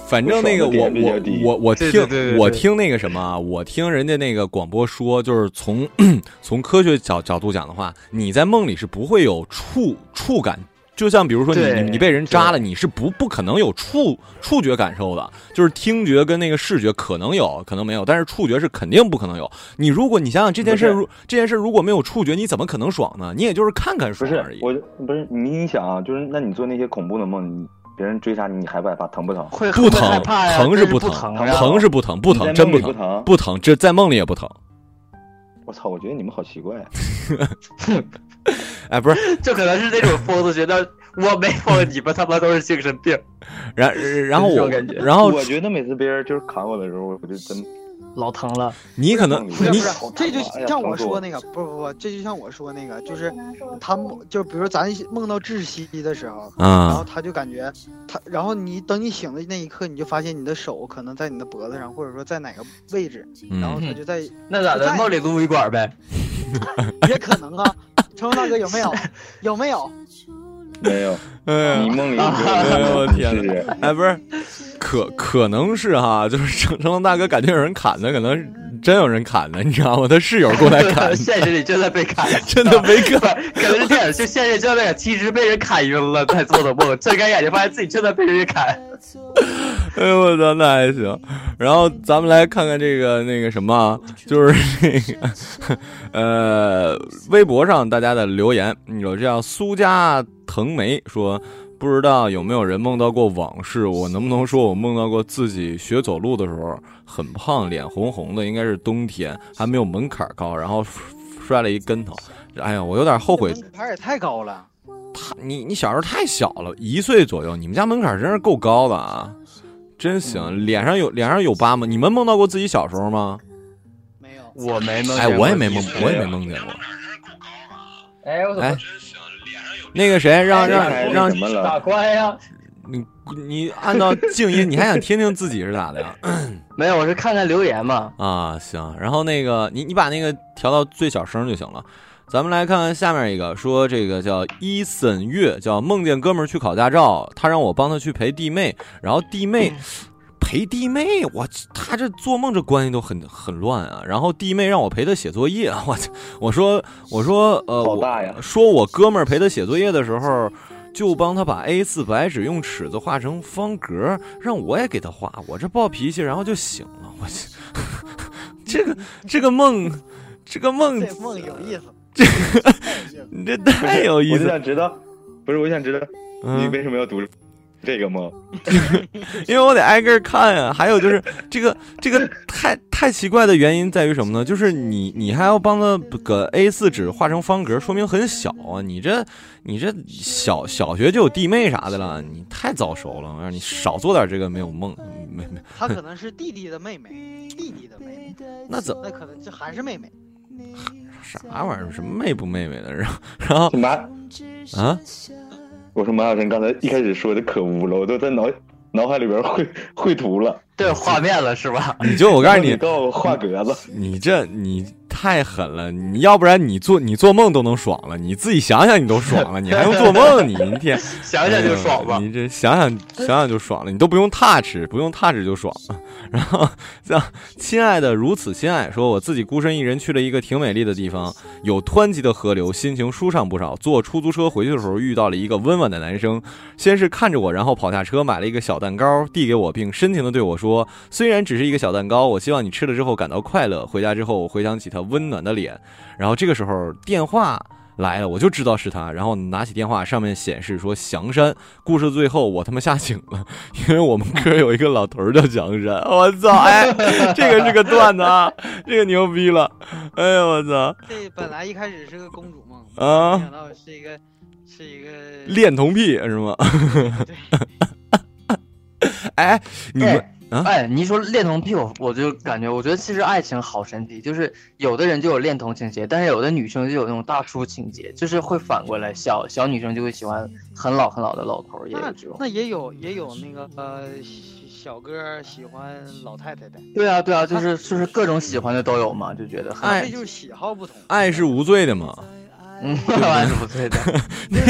反正那个我我我我听对对对对我听那个什么啊，我听人家那个广播说，就是从 从科学角角度讲的话，你在梦里是不会有触触感。就像比如说你你你被人扎了，你是不不可能有触触觉感受的，就是听觉跟那个视觉可能有可能没有，但是触觉是肯定不可能有。你如果你想想这件事如这件事如果没有触觉，你怎么可能爽呢？你也就是看看不是爽而已。我，不是你你想啊，就是那你做那些恐怖的梦，你别人追杀你，你害不害怕？疼不疼？会会不疼疼，是不疼，疼是不疼，不疼真不疼不疼不疼，这在梦里也不疼。我操！我觉得你们好奇怪啊。哎，不是，这可能是那种疯子觉得我没有，你们他妈都是精神病，然然后我感觉，然后我觉得每次别人就是砍我的时候，我就真老疼了。你可能不不是你不是，这就像我说那个，不不不，这就像我说那个，就是他梦，就比如咱梦到窒息的时候，然后啊，他就感觉他，然后你等你醒的那一刻，你就发现你的手可能在你的脖子上，或者说在哪个位置，然后嗯，他就在，那咋的？梦里撸一管呗？也可能啊。成龙大哥有没有？有没有？没有。哎呀，你梦里哎呦我天是哪！哎，不是，可可能是哈，就是成成龙大哥感觉有人砍他，可能真有人砍的，你知道吗？他室友过来 砍现实里真的被砍，真的被 砍，可能是电影就现实真的被砍，其实被人砍晕了在做的梦，睁开眼睛发现自己真的被人砍。哎呦我操，那还行。然后咱们来看看这个那个什么啊，就是那个呃，微博上大家的留言，有这样苏家藤梅说，不知道有没有人梦到过往事？我能不能说我梦到过自己学走路的时候很胖，脸红红的，应该是冬天，还没有门槛高，然后摔了一跟头。哎呀，我有点后悔。门槛也太高了。他你你小时候太小了，一岁左右，你们家门槛真是够高的啊！真行，脸上有脸上有疤吗？你们梦到过自己小时候吗？没有，我没梦。哎，我也没梦，我也没梦见过。哎，我怎么？那个谁，让让让法官呀！你你按照静音，你还想听听自己是咋的呀？没有，我是看看留言嘛。啊，行。然后那个你你把那个调到最小声就行了。咱们来看看下面一个，说这个叫伊森月，叫梦见哥们儿去考驾照，他让我帮他去陪弟妹，然后弟妹陪弟妹，我他这做梦这关系都很很乱啊。然后弟妹让我陪他写作业，我我说我说呃，好大呀！说我哥们儿陪他写作业的时候，就帮他把 A 四白纸用尺子画成方格，让我也给他画，我这暴脾气，然后就醒了。我 这个这个梦，这个梦，这梦有意思。这个你 这太有意思，我就想知道，不是我想知道你为什么要读这个吗？因为我得挨个看啊。还有就是这个这个太太奇怪的原因在于什么呢？就是你你还要帮他个 A 四纸画成方格，说明很小啊。你这你这小小学就有弟妹啥的了，你太早熟了。我让你少做点这个没有梦，没没。他可能是弟弟的妹妹，弟弟的妹妹。那怎？那可能这还是妹妹。啥玩意儿？什么妹不妹妹的？然后，然后马啊！我说马小晨刚才一开始说的可污了，我都在脑脑海里边绘绘图了，对，画面了是吧？你就我告诉你，告诉我画格子。你这你太狠了！你要不然你做你做梦都能爽了，你自己想想你都爽了，你还用做梦？你一天想想就爽吧？你这想想想想就爽了，你都不用 touch，不用 touch 就爽了。然后像亲爱的如此亲爱，说我自己孤身一人去了一个挺美丽的地方，有湍急的河流，心情舒畅不少。坐出租车回去的时候，遇到了一个温婉的男生，先是看着我，然后跑下车买了一个小蛋糕递给我，并深情的对我说：“虽然只是一个小蛋糕，我希望你吃了之后感到快乐。”回家之后，我回想起他温暖的脸，然后这个时候电话。来了，我就知道是他，然后拿起电话，上面显示说祥山。故事最后，我他妈吓醒了，因为我们科有一个老头叫祥山。我操，哎，这个是个段子啊，这个牛逼了，哎呦我操！这本来一开始是个公主梦啊，没想到是一个是一个恋童癖是吗？哎，你们。哎，你一说恋童癖，我我就感觉，我觉得其实爱情好神奇，就是有的人就有恋童情节，但是有的女生就有那种大叔情节，就是会反过来，小小女生就会喜欢很老很老的老头，也有这种。那也有也有那个呃小哥喜欢老太太的。对啊对啊，就是就是各种喜欢的都有嘛，就觉得爱就是喜好不同，爱是无罪的嘛。嗯，爱是无罪的。那。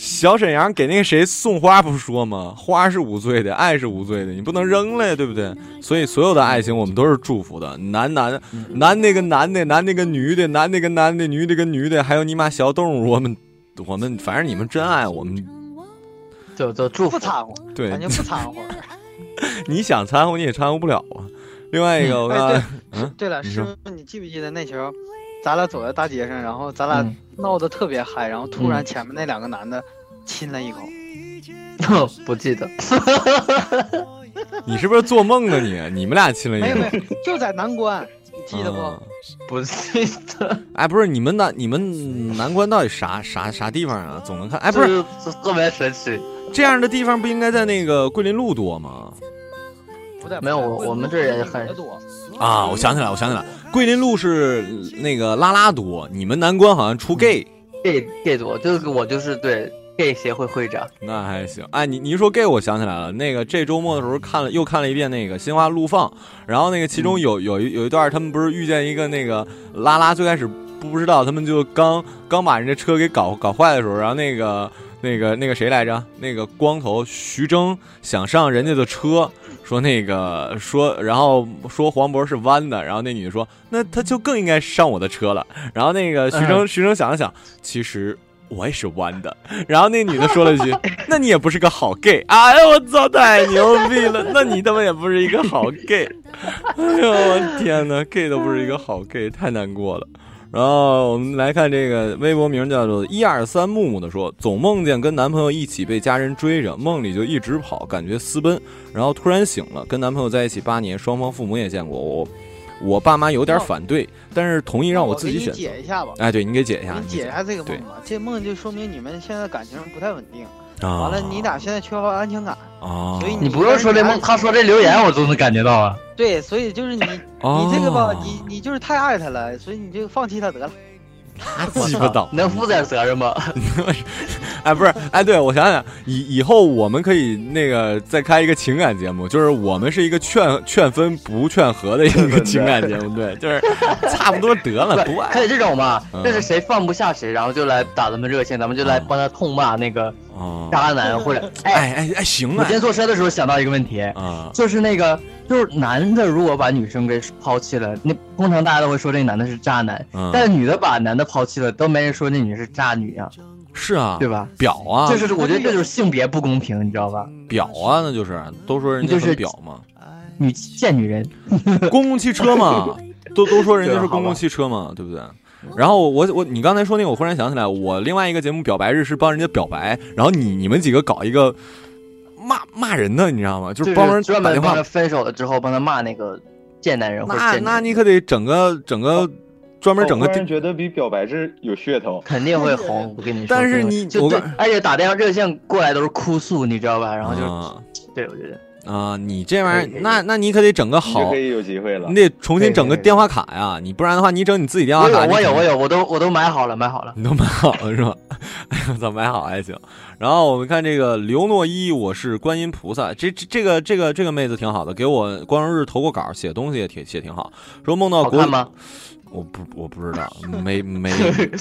小沈阳给那个谁送花不说吗？花是无罪的，爱是无罪的，你不能扔了呀，对不对？所以所有的爱情我们都是祝福的。男男男那个男的，男那个女的，男那个男的，女的跟女的，还有你妈小动物，我们我们反正你们真爱我们，就就祝福。不掺和，对，感觉不掺和。你想掺和你也掺和不了啊。另外一个，我看，嗯，对了，师傅，你记不记得那时候？咱俩走在大街上，然后咱俩闹得特别嗨，然后突然前面那两个男的亲了一口，不记得。你是不是做梦呢？你你们俩亲了一口？没有没有，就在南关，你记得不？不记得。哎，不是你们南你们南关到底啥啥啥地方啊？总能看。哎，不是特别神奇。这样的地方不应该在那个桂林路多吗？没有我我们这也很多。啊，我想起来，我想起来，桂林路是那个拉拉多，你们南关好像出 gay，gay gay 多，就是我就是对 gay 协会会长，那还行。哎，你你一说 gay，我想起来了，那个这周末的时候看了又看了一遍那个心花路放，然后那个其中有有一有一段，他们不是遇见一个那个拉拉，最开始不知道，他们就刚刚把人家车给搞搞坏的时候，然后那个那个那个谁来着？那个光头徐峥想上人家的车，说那个说，然后说黄渤是弯的，然后那女的说，那他就更应该上我的车了。然后那个徐峥、徐峥想了想，其实。我也是弯的，然后那女的说了一句：“那你也不是个好 gay。”哎呀，我操，太牛逼了！那你他妈也不是一个好 gay。哎呦，我天哪，gay 都不是一个好 gay，太难过了。然后我们来看这个微博名叫做一二三木木的说，总梦见跟男朋友一起被家人追着，梦里就一直跑，感觉私奔，然后突然醒了，跟男朋友在一起八年，双方父母也见过我。我爸妈有点反对，但是同意让我自己选。解一下吧。哎，对你给解一下。你解一下这个梦吧。这梦就说明你们现在感情不太稳定。啊。完了，你俩现在缺乏安全感。啊。所以你不用说这梦，他说这留言我都能感觉到啊。对，所以就是你，你这个吧，你你就是太爱他了，所以你就放弃他得了。他记不到，能负点责任吗？哎，不是，哎，对我想想，以以后我们可以那个再开一个情感节目，就是我们是一个劝劝分不劝和的一个情感节目，对，就是差不多得了，不爱。可以这种嘛？这是谁放不下谁，然后就来打咱们热线，咱们就来帮他痛骂那个渣男或者哎哎哎，行啊！我今天坐车的时候想到一个问题啊，就是那个就是男的如果把女生给抛弃了，那通常大家都会说这男的是渣男，但是女的把男的抛弃了，都没人说那女是渣女啊。是啊，对吧？表啊，就是我觉得这就是性别不公平，你知道吧？表啊，那就是都说人家是表嘛，女贱女人，公共汽车嘛，都都说人家是公共汽车嘛，对不对？然后我我你刚才说那个，我忽然想起来，我另外一个节目表白日是帮人家表白，然后你你们几个搞一个骂骂人的，你知道吗？就是帮人专门帮他分手了之后帮他骂那个贱男人。那那你可得整个整个。专门整个，觉得比表白日有噱头，肯定会红。我跟你说，但是你就而且打电话热线过来都是哭诉，你知道吧？然后就，对我觉得啊，你这玩意儿，那那你可得整个好，可以有机会了。你得重新整个电话卡呀，你不然的话，你整你自己电话卡。我有我有我都我都买好了买好了，你都买好了是吧？哎呦，咋买好还行？然后我们看这个刘诺一，我是观音菩萨。这这这个这个这个妹子挺好的，给我光荣日投过稿，写东西也挺写挺好。说梦到国吗？我不我不知道，没没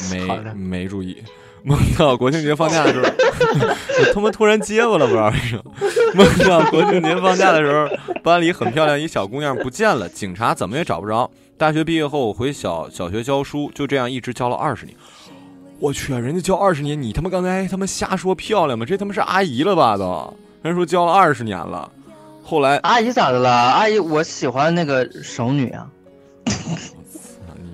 没没注意。梦到国庆节放假的时候，我他妈突然结巴了，不知道为什么。梦到国庆节放假的时候，班里很漂亮一小姑娘不见了，警察怎么也找不着。大学毕业后我回小小学教书，就这样一直教了二十年。我去，人家教二十年，你他妈刚才他妈瞎说漂亮吗？这他妈是阿姨了吧都？人说教了二十年了，后来阿姨咋的了？阿姨，我喜欢那个熟女啊。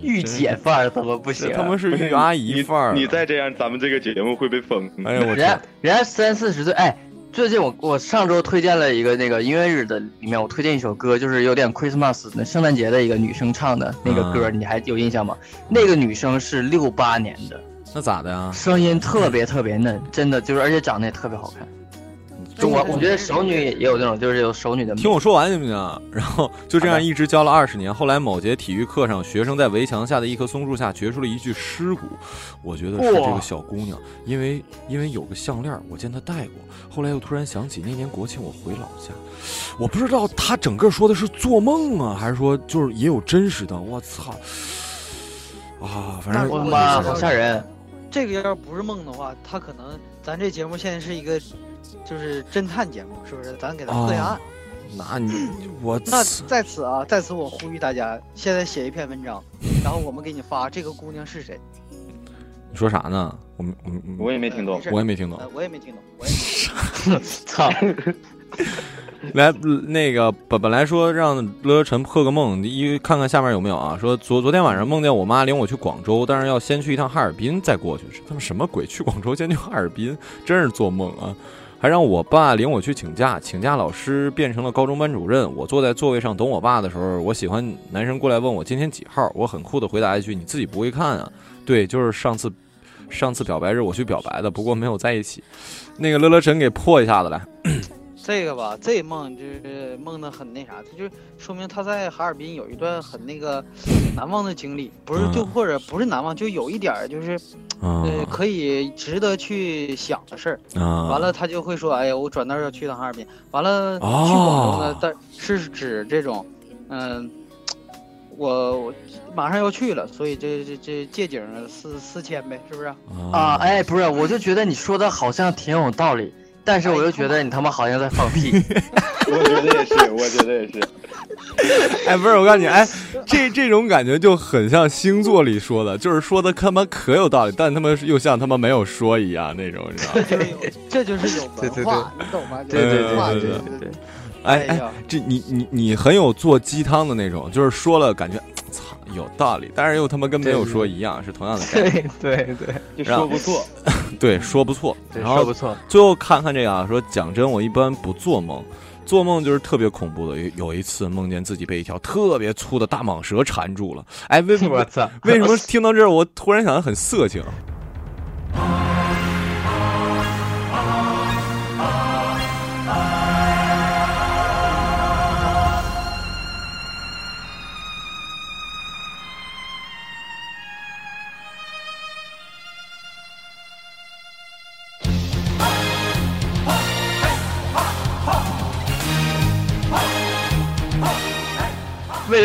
御姐范儿怎么不行？他们是御阿姨范儿。你再这样，咱们这个节目会被封。哎呀，我人家人家三四十岁，哎，最近我我上周推荐了一个那个音乐日的里面，我推荐一首歌，就是有点 Christmas 那圣诞节的一个女生唱的那个歌，你还有印象吗？那个女生是六八年的，那咋的呀？声音特别特别嫩，真的就是，而且长得也特别好看。我我觉得熟女也有这种，就是有熟女的。听我说完行不行？然后就这样一直教了二十年。后来某节体育课上，学生在围墙下的一棵松树下掘出了一具尸骨。我觉得是这个小姑娘，因为因为有个项链，我见她戴过。后来又突然想起那年国庆我回老家，我不知道她整个说的是做梦啊，还是说就是也有真实的。我操！啊，反正我的妈，好吓人！这个要不是梦的话，他可能咱这节目现在是一个。就是侦探节目，是不是？咱给他破下案。那你 我那在此啊，在此我呼吁大家，现在写一篇文章，然后我们给你发。这个姑娘是谁？你说啥呢？我我我也没听懂，我也没听懂，我也没听懂，我也。操！来，那个本本来说让乐乐晨破个梦，一看看下面有没有啊？说昨昨天晚上梦见我妈领我去广州，但是要先去一趟哈尔滨再过去。他妈什么鬼？去广州先去哈尔滨，真是做梦啊！还让我爸领我去请假，请假老师变成了高中班主任。我坐在座位上等我爸的时候，我喜欢男生过来问我今天几号，我很酷的回答一句：“你自己不会看啊？”对，就是上次，上次表白日我去表白的，不过没有在一起。那个乐乐晨给破一下子来。这个吧，这梦就是梦的很那啥，他就说明他在哈尔滨有一段很那个难忘的经历，不是就或者不是难忘，就有一点就是，呃，可以值得去想的事儿。完了，他就会说：“哎呀，我转道要去趟哈尔滨。”完了，去广东呢，但是指这种，嗯，我我马上要去了，所以这这这借景四四千呗，是不是？啊，哎，不是，我就觉得你说的好像挺有道理，但是我又觉得你他妈好像在放屁。我觉得也是，我觉得也是。哎，不是，我告诉你，哎，这这种感觉就很像星座里说的，就是说的他妈可有道理，但他妈又像他妈没有说一样那种，你知道吗？这就是有，这就是有文化，你懂吗？对对对对对对对。哎哎这你你你很有做鸡汤的那种，就是说了感觉操有道理，但是又他妈跟没有说一样，是同样的概念。对对对，就说不错。对，说不错，对然后说不错。最后看看这个啊，说讲真，我一般不做梦，做梦就是特别恐怖的。有有一次梦见自己被一条特别粗的大蟒蛇缠住了，哎，为什么 我操为什么听到这儿我突然想的很色情？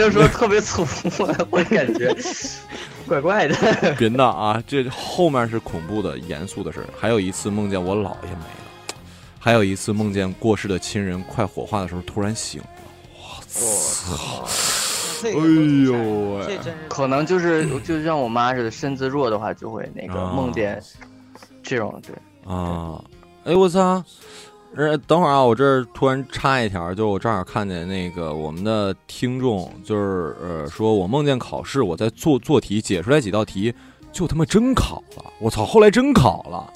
为什么说特别粗？我感觉怪怪的。别闹啊！这后面是恐怖的、严肃的事儿。还有一次梦见我姥爷没了，还有一次梦见过世的亲人快火化的时候突然醒了。我操！这哎呦喂！这真是可能就是就像我妈似的，身子弱的话就会那个啊梦见这种对。啊！哎，我操！呃，等会儿啊，我这儿突然插一条，就我正好看见那个我们的听众，就是呃，说我梦见考试，我在做做题，解出来几道题，就他妈真考了！我操，后来真考了。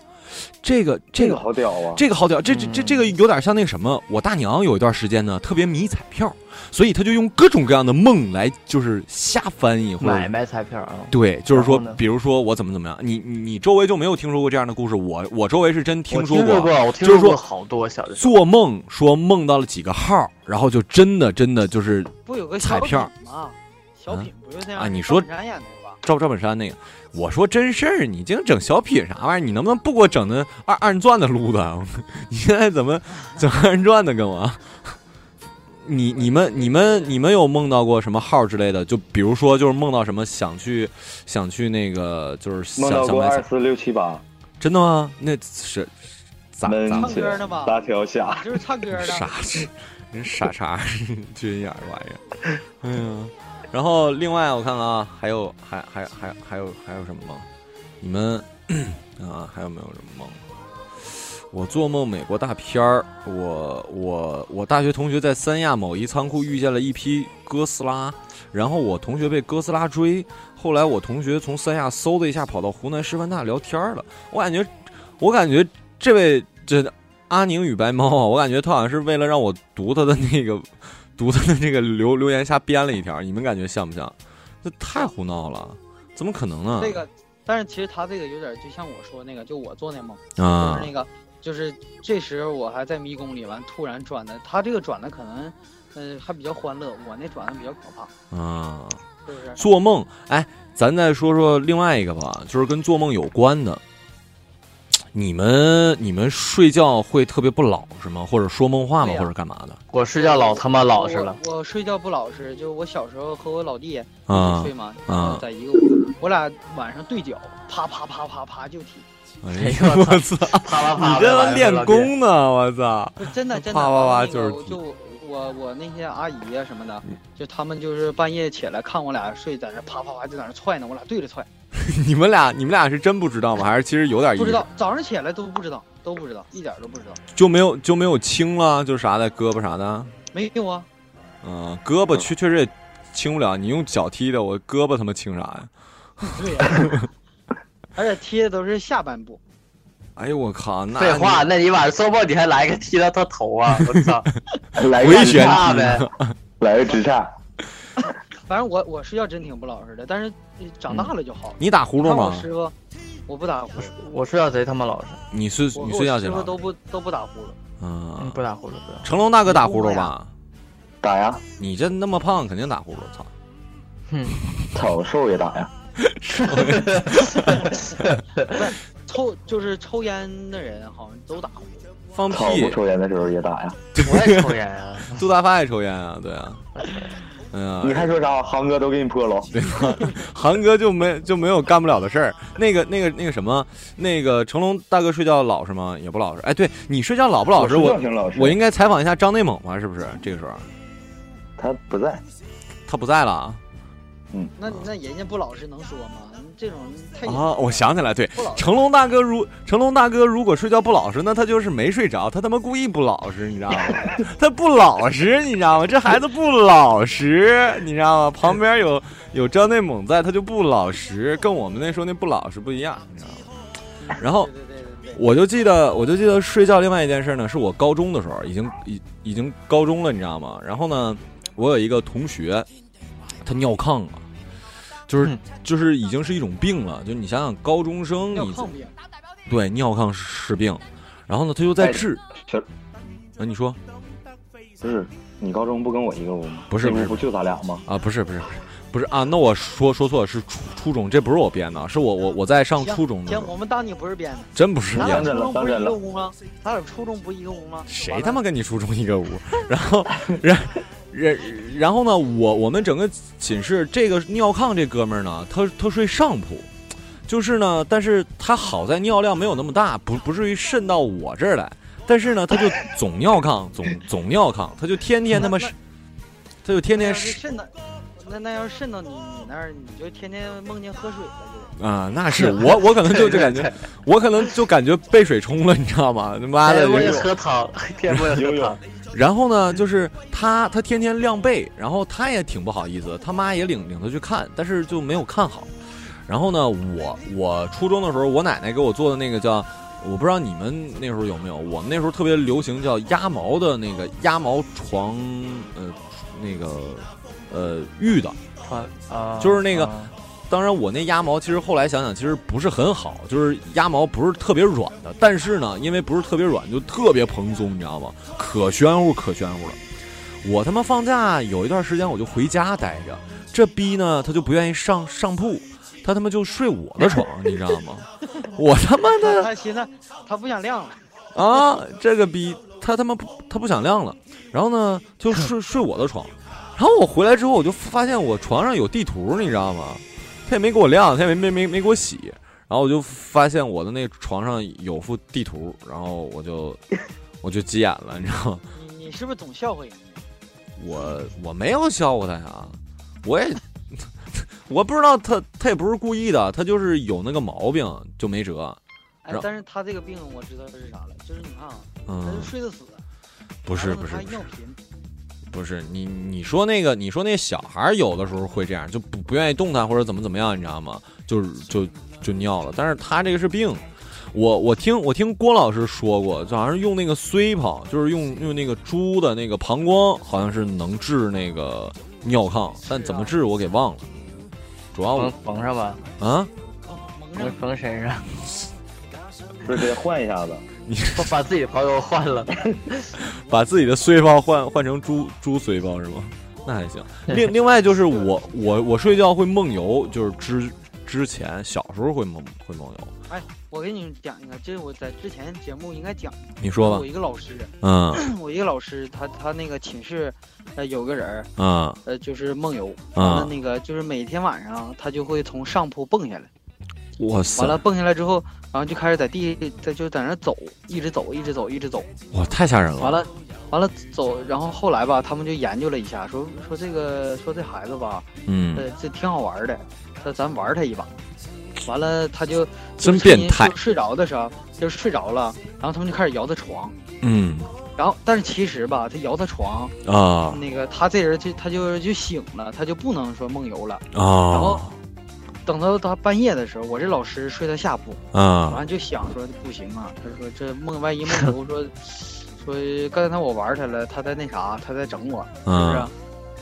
这个这个好屌啊！这个好屌，这这这这个有点像那个什么，我大娘有一段时间呢特别迷彩票，所以她就用各种各样的梦来就是瞎翻译或者买卖彩票啊。对，就是说比如说我怎么怎么样，你你你周围就没有听说过这样的故事？我我周围是真听说我听说过，我听就是说说过好多小的。做梦说梦到了几个号，然后就真的真的就是不有个彩票吗？小品不就那样啊你说？赵赵本山那个。我说真事儿，你净整小品啥玩意儿？你能不能不给我整那二二人转的路子？你现在怎么整二人转的跟我？你你们你们你们有梦到过什么号之类的？就比如说，就是梦到什么想去想去那个，就是梦到过二四六七八，真的吗？那是咋闷咋起来大条虾，就是唱歌的。傻是人傻 叉军眼儿玩意儿，哎呀。然后另外我看看啊，还有还还还还有还有什么梦？你们 啊还有没有什么梦？我做梦美国大片儿，我我我大学同学在三亚某一仓库遇见了一批哥斯拉，然后我同学被哥斯拉追，后来我同学从三亚嗖的一下跑到湖南师范大聊天了。我感觉，我感觉这位这阿宁与白猫啊，我感觉他好像是为了让我读他的那个读他的这个留留言瞎编了一条，你们感觉像不像？这太胡闹了，怎么可能呢？这个，但是其实他这个有点就像我说那个，就我做那梦，啊就是那个，就是这时候我还在迷宫里，完突然转的，他这个转的可能，呃，还比较欢乐，我那转的比较可怕，啊，是不是？做梦，哎，咱再说说另外一个吧，就是跟做梦有关的。你们你们睡觉会特别不老实吗？或者说梦话吗？或者干嘛的？我睡觉老他妈老实了。我我睡觉不老实，就我小时候和我老弟一啊起睡嘛，啊在一个屋，我俩晚上对脚，啪啪啪啪啪就踢，哎哎呦 呦我操！啪啪啪！你这他妈练功呢！我操！真的真的，啪啪啪就是踢我我那些阿姨啊什么的，就他们就是半夜起来看我俩睡，在那啪啪啪就在那踹呢，我俩对着踹，你们俩你们俩是真不知道吗？还是其实有点意思不知道早上起来都不知道，都不知道，一点都不知道，就没有就没有轻了，就啥的胳膊啥的。没有啊，嗯，胳膊确确实也轻不了，你用脚踢的，我胳膊他妈轻啥呀？对呀、而且踢的都是下半部，哎呦我靠！那废话，那你晚上做梦你还来个踢到他头啊！我操，来回旋踢大呗。来个直叉，反正我我睡觉真挺不老实的，但是长大了就好了。你打呼噜吗？师傅，我不打呼噜，我睡觉贼他妈老实，你睡你睡觉去了？我师傅都不都不打呼噜。嗯，嗯，不打呼噜，成龙大哥打呼噜吧？打呀，你这那么胖，肯定打呼噜。操！哼，草兽也打呀，抽就是抽烟的人好像都打呼噜。放屁操不！抽烟的时候也打呀，我也抽烟啊。杜大发也抽烟啊？对啊。哎呀，你还说啥？航哥都给你破了。对吧？韩哥就没就没有干不了的事儿。那个那个那个什么，那个成龙大哥睡觉老实吗？也不老实。哎，对你睡觉老不老实？我实我应该采访一下张内蒙吧？是不是这个时候他不在，他不在了嗯？那那人家不老实能说吗？这种太啊，我想起来，对成龙大哥如成龙大哥如果睡觉不老实，那他就是没睡着，他他妈故意不老实，你知道吗？他不老实，你知道吗？这孩子不老实，你知道吗？旁边有有张内蒙在，他就不老实，跟我们那时候那不老实不一样，你知道吗？然后我就记得，我就记得睡觉另外一件事呢，是我高中的时候，已经已已经高中了，你知道吗？然后呢，我有一个同学，他尿炕啊，就是、就是已经是一种病了，就你想想，高中生你尿炕。对尿炕是病，然后呢，他就在哎治。小啊，你说不是你高中不跟我一个屋吗？不是不是不就咱俩吗？啊？不是不是不是不是啊？那我说说错了，是初初中，这不是我编的，是我我我在上初中的时行，我们当你不是编的。真不是咱编的。俩初中不是一当真了个屋吗？咱俩初中不一个屋吗？谁他妈跟你初中一个屋？然后，然然然后呢？我我们整个寝室这个尿炕这哥们儿呢，他他睡上铺，就是呢，但是他好在尿量没有那么大，不不至于渗到我这儿来。但是呢，他就总尿炕，总总尿炕，他就天天他妈他就天天渗到，那那要是渗到你你那儿，你就天天梦见喝水了就。啊，那是我我可能就就感觉，我可能就感觉被 水冲了，你知道吗？他妈的天，我也喝汤，天我也喝汤。然后呢，就是他他天天晾被，然后他也挺不好意思，他妈也领领他去看，但是就没有看好。然后呢，我我初中的时候，我奶奶给我做的那个叫，我不知道你们那时候有没有，我们那时候特别流行叫鸭毛的那个鸭毛床，呃，那个呃玉的，啊，就是那个啊当然，我那鸭毛其实后来想想，其实不是很好，就是鸭毛不是特别软的，但是呢，因为不是特别软，就特别蓬松，你知道吗？可暄乎可暄乎了。我他妈放假有一段时间我就回家待着，这逼呢他就不愿意上上铺，他他妈就睡我的床，你知道吗？我他妈的 他寻思他不想晾了，啊，这个逼他他妈他不想晾了，然后呢就睡 睡我的床，然后我回来之后我就发现我床上有地图，你知道吗？他也没给我晾，他也没没没没给我洗，然后我就发现我的那床上有幅地图，然后我就 我就急眼了，你知道吗？你你是不是总笑话人？我我没有笑话他呀，我也 我不知道他他也不是故意的，他就是有那个毛病就没辙。哎但是他这个病我知道是啥了，就是你看啊，他嗯是，睡得死，不是不是不是他尿频，不是你你说那个你说那小孩儿有的时候会这样，就不不愿意动弹或者怎么怎么样，你知道吗？就是就就尿了，但是他这个是病。我我听我听郭老师说过，就好像是用那个绥泡，就是用用那个猪的那个膀胱，好像是能治那个尿炕，但怎么治我给忘了。主要缝我缝上吧，啊，蒙缝缝身上，不是得换一下子？我把自己的朋友换了。把自己的碎包换换成猪猪碎包是吗？那还行。另 另外就是我我我睡觉会梦游，就是之之前小时候会梦会梦游。哎，我给你们讲一个，这是我在之前节目应该讲。你说吧我一个老师，嗯 我一个老师，他他那个寝室，呃，有个人儿，嗯呃，就是梦游，完了嗯，那个就是每天晚上他就会从上铺蹦下来，哇塞。完，了蹦下来之后，然后就开始在地在就在那走，一直走，一直走，一直走，哇，太吓人了。完了，完了走，然后后来吧，他们就研究了一下，说说这个说这孩子吧，嗯，呃，这挺好玩的，说咱玩他一把。完了，他就真变态。人睡着的时候，就是睡着了，然后他们就开始摇他床，嗯。然后但是其实吧，他摇他床，啊。那个他这人就他就就醒了，他就不能说梦游了。然后啊等到他半夜的时候，我这老师睡他下铺，啊。完了就想说不行啊，他说这梦万一梦游说 说刚才我玩他了，他在那啥，他在整我，是不是？嗯？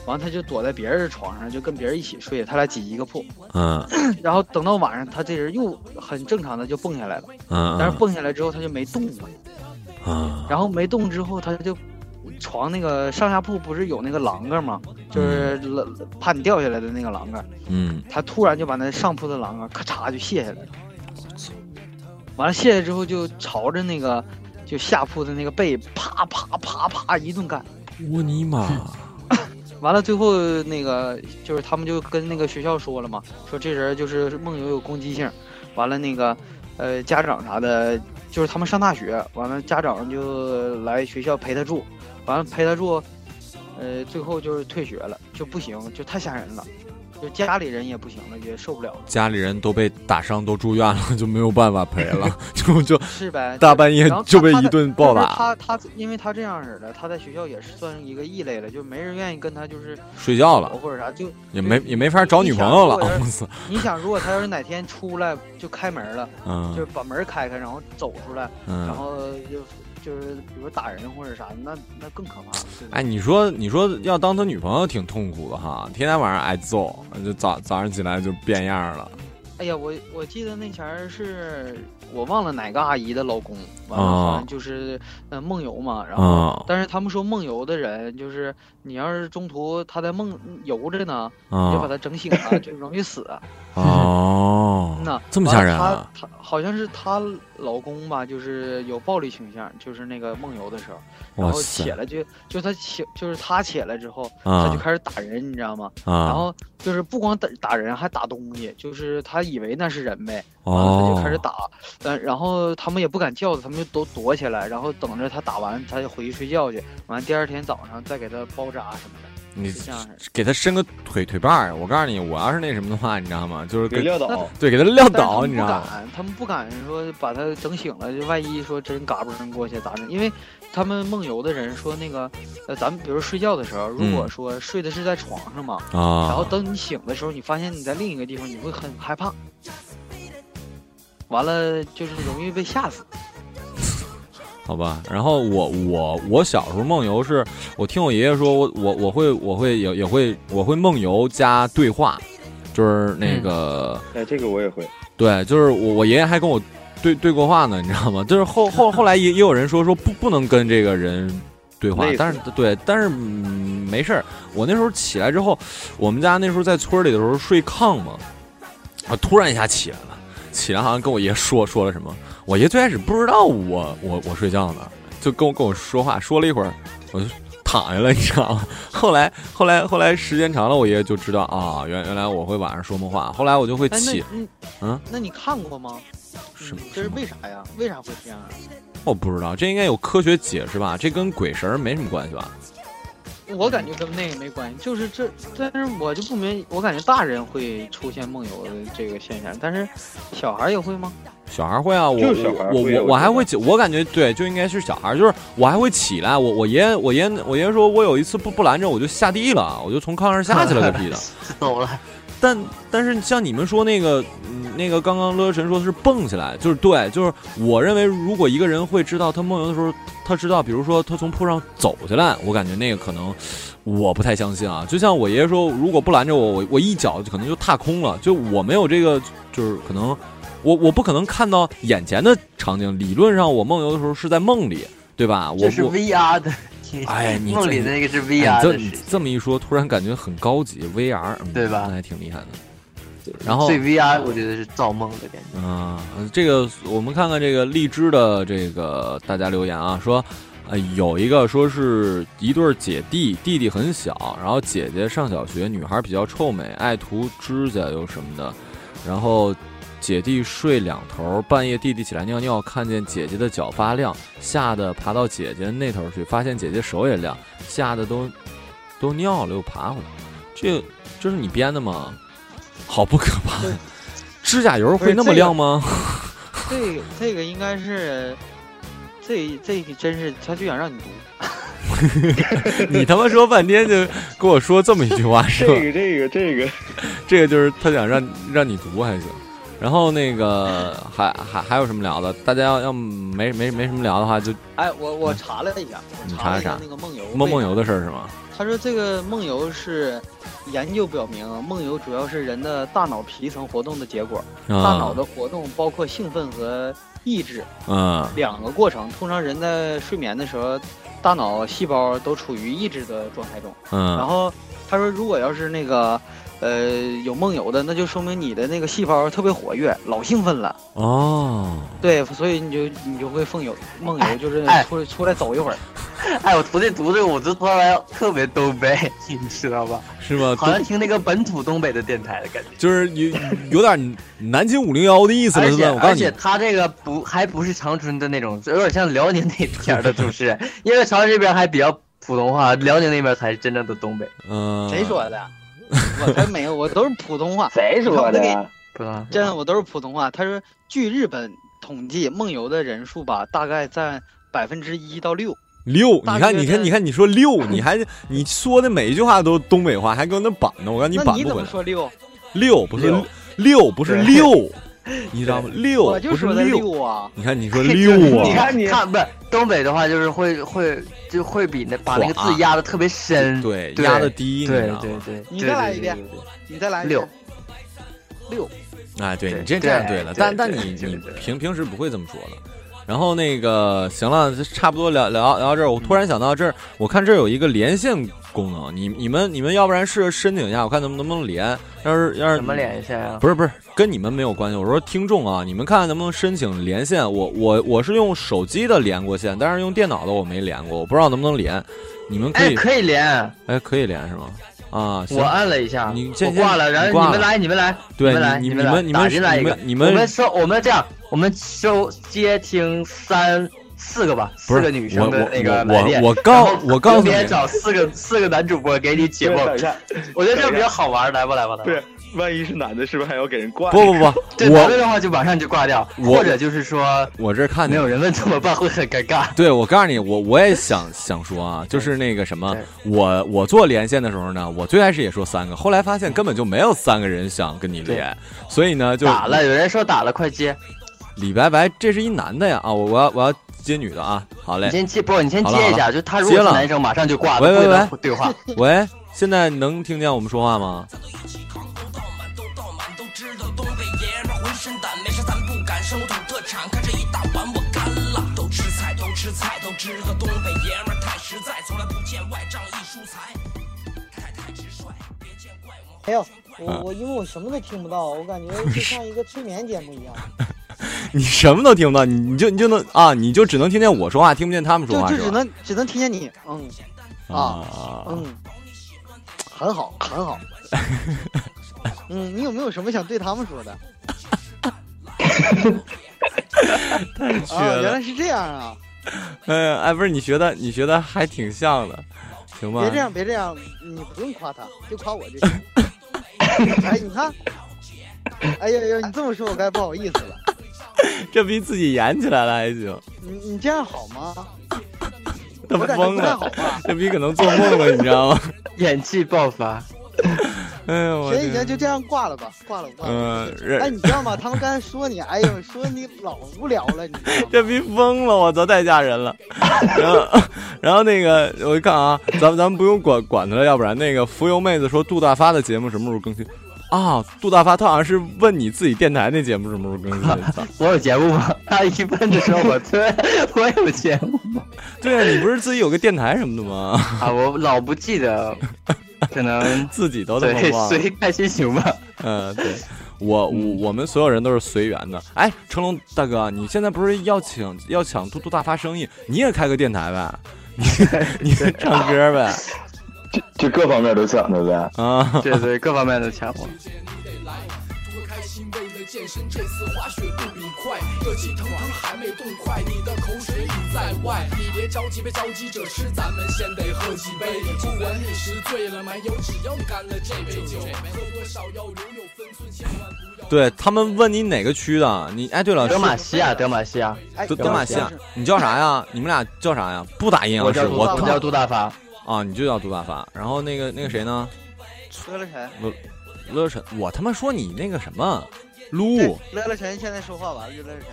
完了他就躲在别人的床上，就跟别人一起睡，他俩挤一个铺。嗯 然后等到晚上，他这人又很正常的就蹦下来了，嗯但是蹦下来之后他就没动了，啊。然后没动之后他就床那个上下铺不是有那个栏杆吗？就是怕你掉下来的那个栏杆，嗯他突然就把那上铺的栏杆咔嚓就卸下来了。完了卸下来之后就朝着那个就下铺的那个被啪啪啪啪一顿干，我尼玛！完了最后那个就是他们就跟那个学校说了嘛，说这人就是梦游有攻击性，完了那个呃家长啥的，就是他们上大学，完了家长就来学校陪他住，完了陪他住，呃最后就是退学了，就不行，就太吓人了，就家里人也不行了，也受不了了。家里人都被打伤，都住院了，就没有办法陪了，就就 是呗，大半夜就被一顿暴打，他他因为他这样式的，他在学校也是算一个异类了，就没人愿意跟他就是睡觉了或者啥，就也没也没法找女朋友了。你想，如果他要是哪天出来就开门了，嗯就是把门开开，然后走出来，嗯然后就就是比如打人或者啥，那那更可怕。对吧哎，你说你说要当他女朋友挺痛苦的哈，天天晚上挨揍，就早早上起来就变样了。哎呀，我我记得那前儿是我忘了哪个阿姨的老公，完了啊好像就是呃梦游嘛，然后、啊但是他们说梦游的人就是你要是中途他在梦游着呢，啊你就把他整醒了，就容易死。哦，那这么吓人啊！她她好像是她老公吧，就是有暴力倾向，就是那个梦游的时候，然后起来就就他起就是他起来之后，啊。他就开始打人，你知道吗？啊。然后就是不光打打人，还打东西，就是他以为那是人呗，哦。完了他就开始打，但然后他们也不敢叫他，他们就都躲起来，然后等着他打完，他就回去睡觉去，完第二天早上再给他包扎什么的。你这样给他伸个腿腿绊儿，我告诉你，我要是那什么的话，你知道吗？就是给给撂倒对，给他撂倒，你知道吗？敢，他们不敢说把他整醒了，就万一说真嘎嘣儿过去咋整？因为他们梦游的人说那个，呃，咱们比如睡觉的时候，如果嗯说睡的是在床上嘛，啊然后等你醒的时候，你发现你在另一个地方，你会很害怕，完了就是容易被吓死。好吧，然后我我我小时候梦游是，我听我爷爷说，我我我会我会也也会我会梦游加对话，就是那个、哎，这个我也会。对，就是我我爷爷还跟我对对过话呢，你知道吗？就是后后后来也也有人说说不不能跟这个人对话但是对，但是、嗯、没事儿。我那时候起来之后，我们家那时候在村里的时候睡炕嘛，啊，突然一下起来了，起来好像跟我爷说说了什么，我爷最开始不知道我我我睡觉呢，就跟我跟我说话，说了一会儿，我就躺下了，你知道吗？后来后来 后来时间长了，我爷爷就知道啊，原原来我会晚上说梦话，后来我就会起，你嗯，那你看过吗？什么嗯这是为啥呀？为啥会这样啊？我不知道，这应该有科学解释吧？这跟鬼神没什么关系吧？我感觉跟那个没关系，就是这，但是我就不明，我感觉大人会出现梦游的这个现象，但是小孩也会吗？小孩会啊，我我我我还会起，我感觉对，就应该是小孩，就是我还会起来。我我爷爷我爷爷我爷爷说，我有一次不不拦着，我就下地了，我就从炕上下去了个屁的。走了。但但是像你们说那个，那个刚刚乐神说的是蹦起来，就是对，就是我认为如果一个人会知道他梦游的时候，他知道，比如说他从坡上走下来，我感觉那个可能我不太相信啊。就像我爷爷说，如果不拦着我，我我一脚就可能就踏空了，就我没有这个，就是可能我我不可能看到眼前的场景。理论上我梦游的时候是在梦里，对吧？我这是 VR 的，哎，你梦这里的那个是哎 VR 这这么一说，突然感觉很高级，VR，、嗯、对吧那还挺厉害的。然后所以 VR 我觉得是造梦的感觉。啊、这个我们看看这个荔枝的这个大家留言啊，说，呃，有一个说是一对儿姐弟，弟弟很小，然后姐姐上小学，女孩比较臭美，爱涂指甲油什么的，然后姐弟睡两头，半夜弟弟起来尿尿，看见姐姐的脚发亮，吓得爬到姐姐那头去，发现姐姐手也亮，吓得都都尿了又爬回来，这这是你编的吗？好不可怕呀！指甲油会那么亮吗？这个这个应该是，这这个真是，他就想让你读。你他妈说半天就跟我说这么一句话 是吧？这个这个这个，这个就是他想让让你读还行。然后那个还还还有什么聊的？大家要要没没没什么聊的话，就哎，我我查了一下，你查了一啥那个梦游梦梦游的事。儿是吗？他说这个梦游是研究表明，梦游主要是人的大脑皮层活动的结果。啊大脑的活动包括兴奋和抑制嗯两个过程。通常人在睡眠的时候，大脑细胞都处于抑制的状态中。嗯然后他说，如果要是那个呃有梦游的，那就说明你的那个细胞特别活跃，老兴奋了。哦，对，所以你就你就会梦游，梦游就是哎出来出来走一会儿。哎，我徒弟读这个，我就突然特别东北，你知道吧？是吗？好像听那个本土东北的电台的感觉。就是有有点南京五零幺的意思了，是而且吧？我告诉你，而且他这个不还不是长春的那种，有点像辽宁那边的主持人，因为长春这边还比较普通话，辽宁那边才是真正的东北。嗯，谁说的？我才没有，我都是普通话。谁说的真的，我都是普通话。他说，据日本统计，梦游的人数吧，大概占百分之一到六。六，你看，你看，你看，你说六，你还你说的每一句话都东北话，还给我那板呢，我告诉你那你怎板不回来。么说六？六不是六六不是六，你知道吗？六不是六。啊。你看你说六啊，你看 你看不是东北的话，就是会会就会比那把那个字压的特别深，对对压的低，你知对道吗对对。你再来一遍对对对对你再来六六。哎，对对你这这样对对了，但但你你对对对平平时不会这么说的。然后那个行了，这差不多聊聊聊到这儿，我突然想到这儿，我看这儿有一个连线功能，你你们你们要不然试着申请一下，我看能不能不能连。要是要是怎么连一下呀？不是不是，跟你们没有关系。我说听众啊，你们看看能不能申请连线。我我我是用手机的连过线，但是用电脑的我没连过，我不知道能不能连。你们可哎，以可以连，哎可以连是吗？啊，我按了一下，你先我挂了，然后你们来，你们来，对们来，你你们来你们打进来一个，你们你们我们收，我们这样，我们收接听三四个吧，四个女生的那个我我来电，我我告我告诉你找四个四个男主播给你解梦等一，下，我觉得这样比较好玩，来吧来吧来吧。不是，万一是男的，是不是还要给人挂？不不不，对 男的我的话就马上就挂掉，或者就是说我这看没有人问怎么办，会很尴尬。对，我告诉你，我我也想 想说啊，就是那个什么，我我做连线的时候呢，我最开始也说三个，后来发现根本就没有三个人想跟你连，所以呢就打了，有人说打了，快接。李白白，这是一男的呀啊，我我要我要接女的啊，好嘞你，先接，不，你先接一下，就他如果接了是男生，马上就挂了，喂喂喂对话。喂，现在能听见我们说话吗？没有，我我因为我什么都听不到，我感觉就像一个催眠节目一样。你什么都听不到，你你就你就能啊，你就只能听见我说话，听不见他们说话就只？能只能听见你，嗯啊啊，嗯，很好很好。嗯，你有没有什么想对他们说的？啊，太绝了原来是这样啊！哎呀，哎，不是你学的，你学的还挺像的，行吧？别这样，别这样，你不用夸他，就夸我就行。哎，你看，哎呀呀，你这么说，我该不好意思了。这逼自己演起来了还行，你你这样好吗？他我感觉疯了这逼可能做梦了，你知道吗？演技爆发。哎呀，我行行行，就这样挂了吧，挂了挂了。嗯，哎，你知道吗？他们刚才说你，哎呦，说你老无聊了，你？这逼疯了，我操，太吓人了。然后，然后那个，我一看啊，咱们咱们不用管管他了，要不然那个浮游妹子说杜大发的节目什么时候更新？啊，杜大发他好像是问你自己电台那节目什么时候更新？操 我有节目吗？他一问的时候，我对，我有节目吗？对啊，你不是自己有个电台什么的吗？啊，我老不记得，可能自己都他妈对忘。随看心情吧。嗯，对，我我我们所有人都是随缘的。哎，成龙大哥，你现在不是要请要抢嘟嘟大发生意，你也开个电台呗？你你唱歌呗？就各方面都抢，对不对？啊，对对，各方面都抢我。开心为了健身，这次滑雪不比快，热气腾腾还没冻快，你的口水已在外。你别着急，别着急着吃，咱们先得喝几杯。不管你是醉了没有，只要你干了这杯酒，喝多少要留有分寸，千万不要。对他们问你哪个区的，你哎，对了，德玛西亚，德玛西亚，哎，德德玛西亚，你叫啥呀？你们俩叫啥呀？不打阴阳师，我叫杜大发。啊，你就叫杜大发。然后那个那个谁呢？乐乐晨，乐乐晨，我他妈说你那个什么撸对乐乐晨现在说话吧，乐乐晨，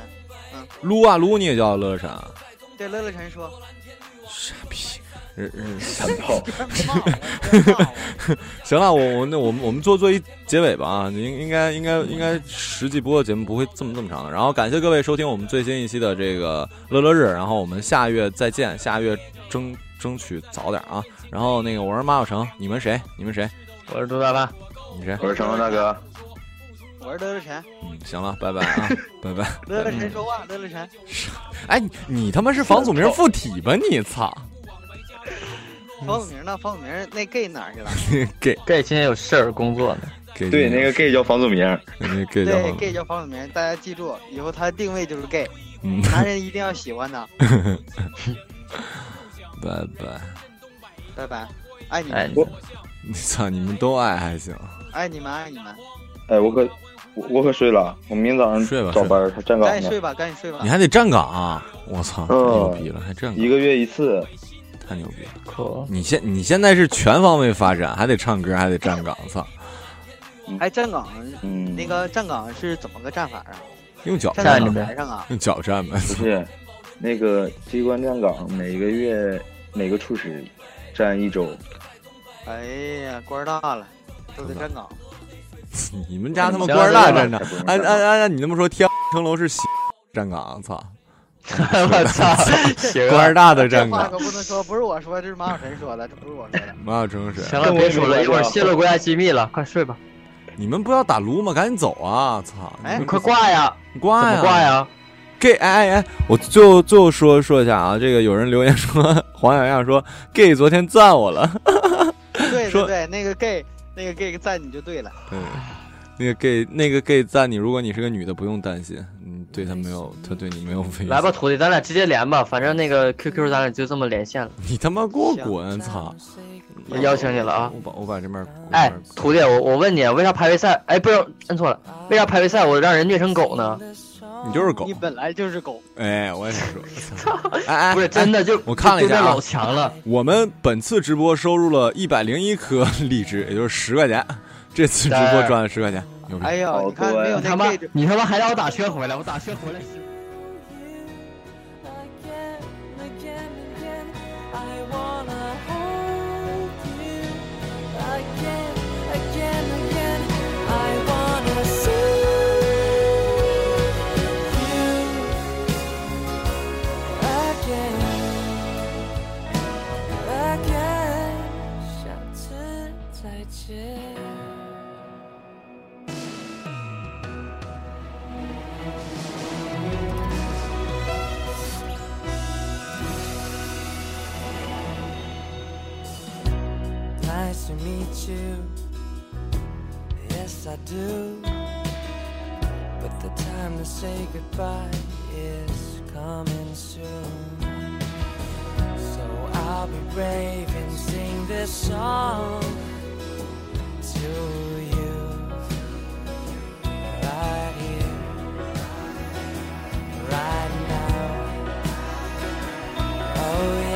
嗯，撸啊撸，你也叫乐乐晨？对乐乐晨说，傻逼！嗯嗯，三炮。行了，我我那我们我们做做一结尾吧啊，应应该应该应该实际播的节目不会这么这么长的。然后感谢各位收听我们最新一期的这个乐乐日，然后我们下月再见，下月争争取早点啊。然后那个我是马小成，你们谁？你们谁？我是杜大发。你谁？我是成龙大哥。我是乐乐晨。嗯，行了，拜拜啊，拜拜。乐乐晨说话，乐乐晨。哎，你你他妈是房祖名附体吧？你操！房祖名呢？房祖名那 gay 哪儿去了 gay gay 今天有事儿工作呢。对，那个 gay 叫房祖名。那 gay 叫对 gay 叫房祖名，大家记住，以后他的定位就是 gay，嗯男人一定要喜欢他。拜拜。拜拜，爱你哎们，你 操！你们都爱还行。爱你们，爱你们。哎，我可我我可睡了，我明天早上睡吧早班，他站岗。赶紧睡吧，赶紧睡吧。你还得站岗啊！我操，太牛嗯逼了，还站岗，一个月一次，太牛逼了！可你现你现在是全方位发展，还得唱歌，还得站岗，操！哎，站岗，嗯，那个站岗是怎么个站法啊？用脚站在站岗台上啊？用脚站呗。不是，那个机关站岗每个月每个处室站一周。哎呀，官儿大了，都得站岗。你们家他妈官儿大站长，按按按按你那么说，天城楼是西站岗，操！我操，官儿大的这话站岗。可不能说，不是我说，这是马小晨说的，这不是我说的。马小晨是。行了，别说了，一会儿泄露国家机密了，快睡吧。你们不要打撸吗？赶紧走啊！操！哎你快挂呀！挂呀！挂呀？gay，哎哎哎，我最后最后说说一下啊，这个有人留言说黄小样说 gay 昨天赞我了，对 说对对，那个 gay，那个 gay 赞你就对了。对，那个 gay 那个 gay 赞你，如果你是个女的，不用担心，你，对他没有，他对你没有威胁。来吧，，徒弟，咱俩直接连吧，反正那个 QQ 咱俩就这么连线了。你他妈给我滚！操！我邀请你了啊！我把我把这边，哎，徒弟，我我问你，为啥排位赛？哎，不是，摁错了，为啥排位赛我让人虐成狗呢？你就是狗你。本来就是狗。哎，我也想说，哎哎，不是真的，就我看了一下啊老强了。我们本次直播收入了一百零一颗荔枝，也就是十块钱。这次直播赚了十块钱，牛逼！哎呦，你看没有他妈你他妈还让我打车回来，我打车回来 meet you. Yes, I do. But the time to say goodbye is coming soon. So I'll be brave and sing this song to you right here, right now. Oh, yeah.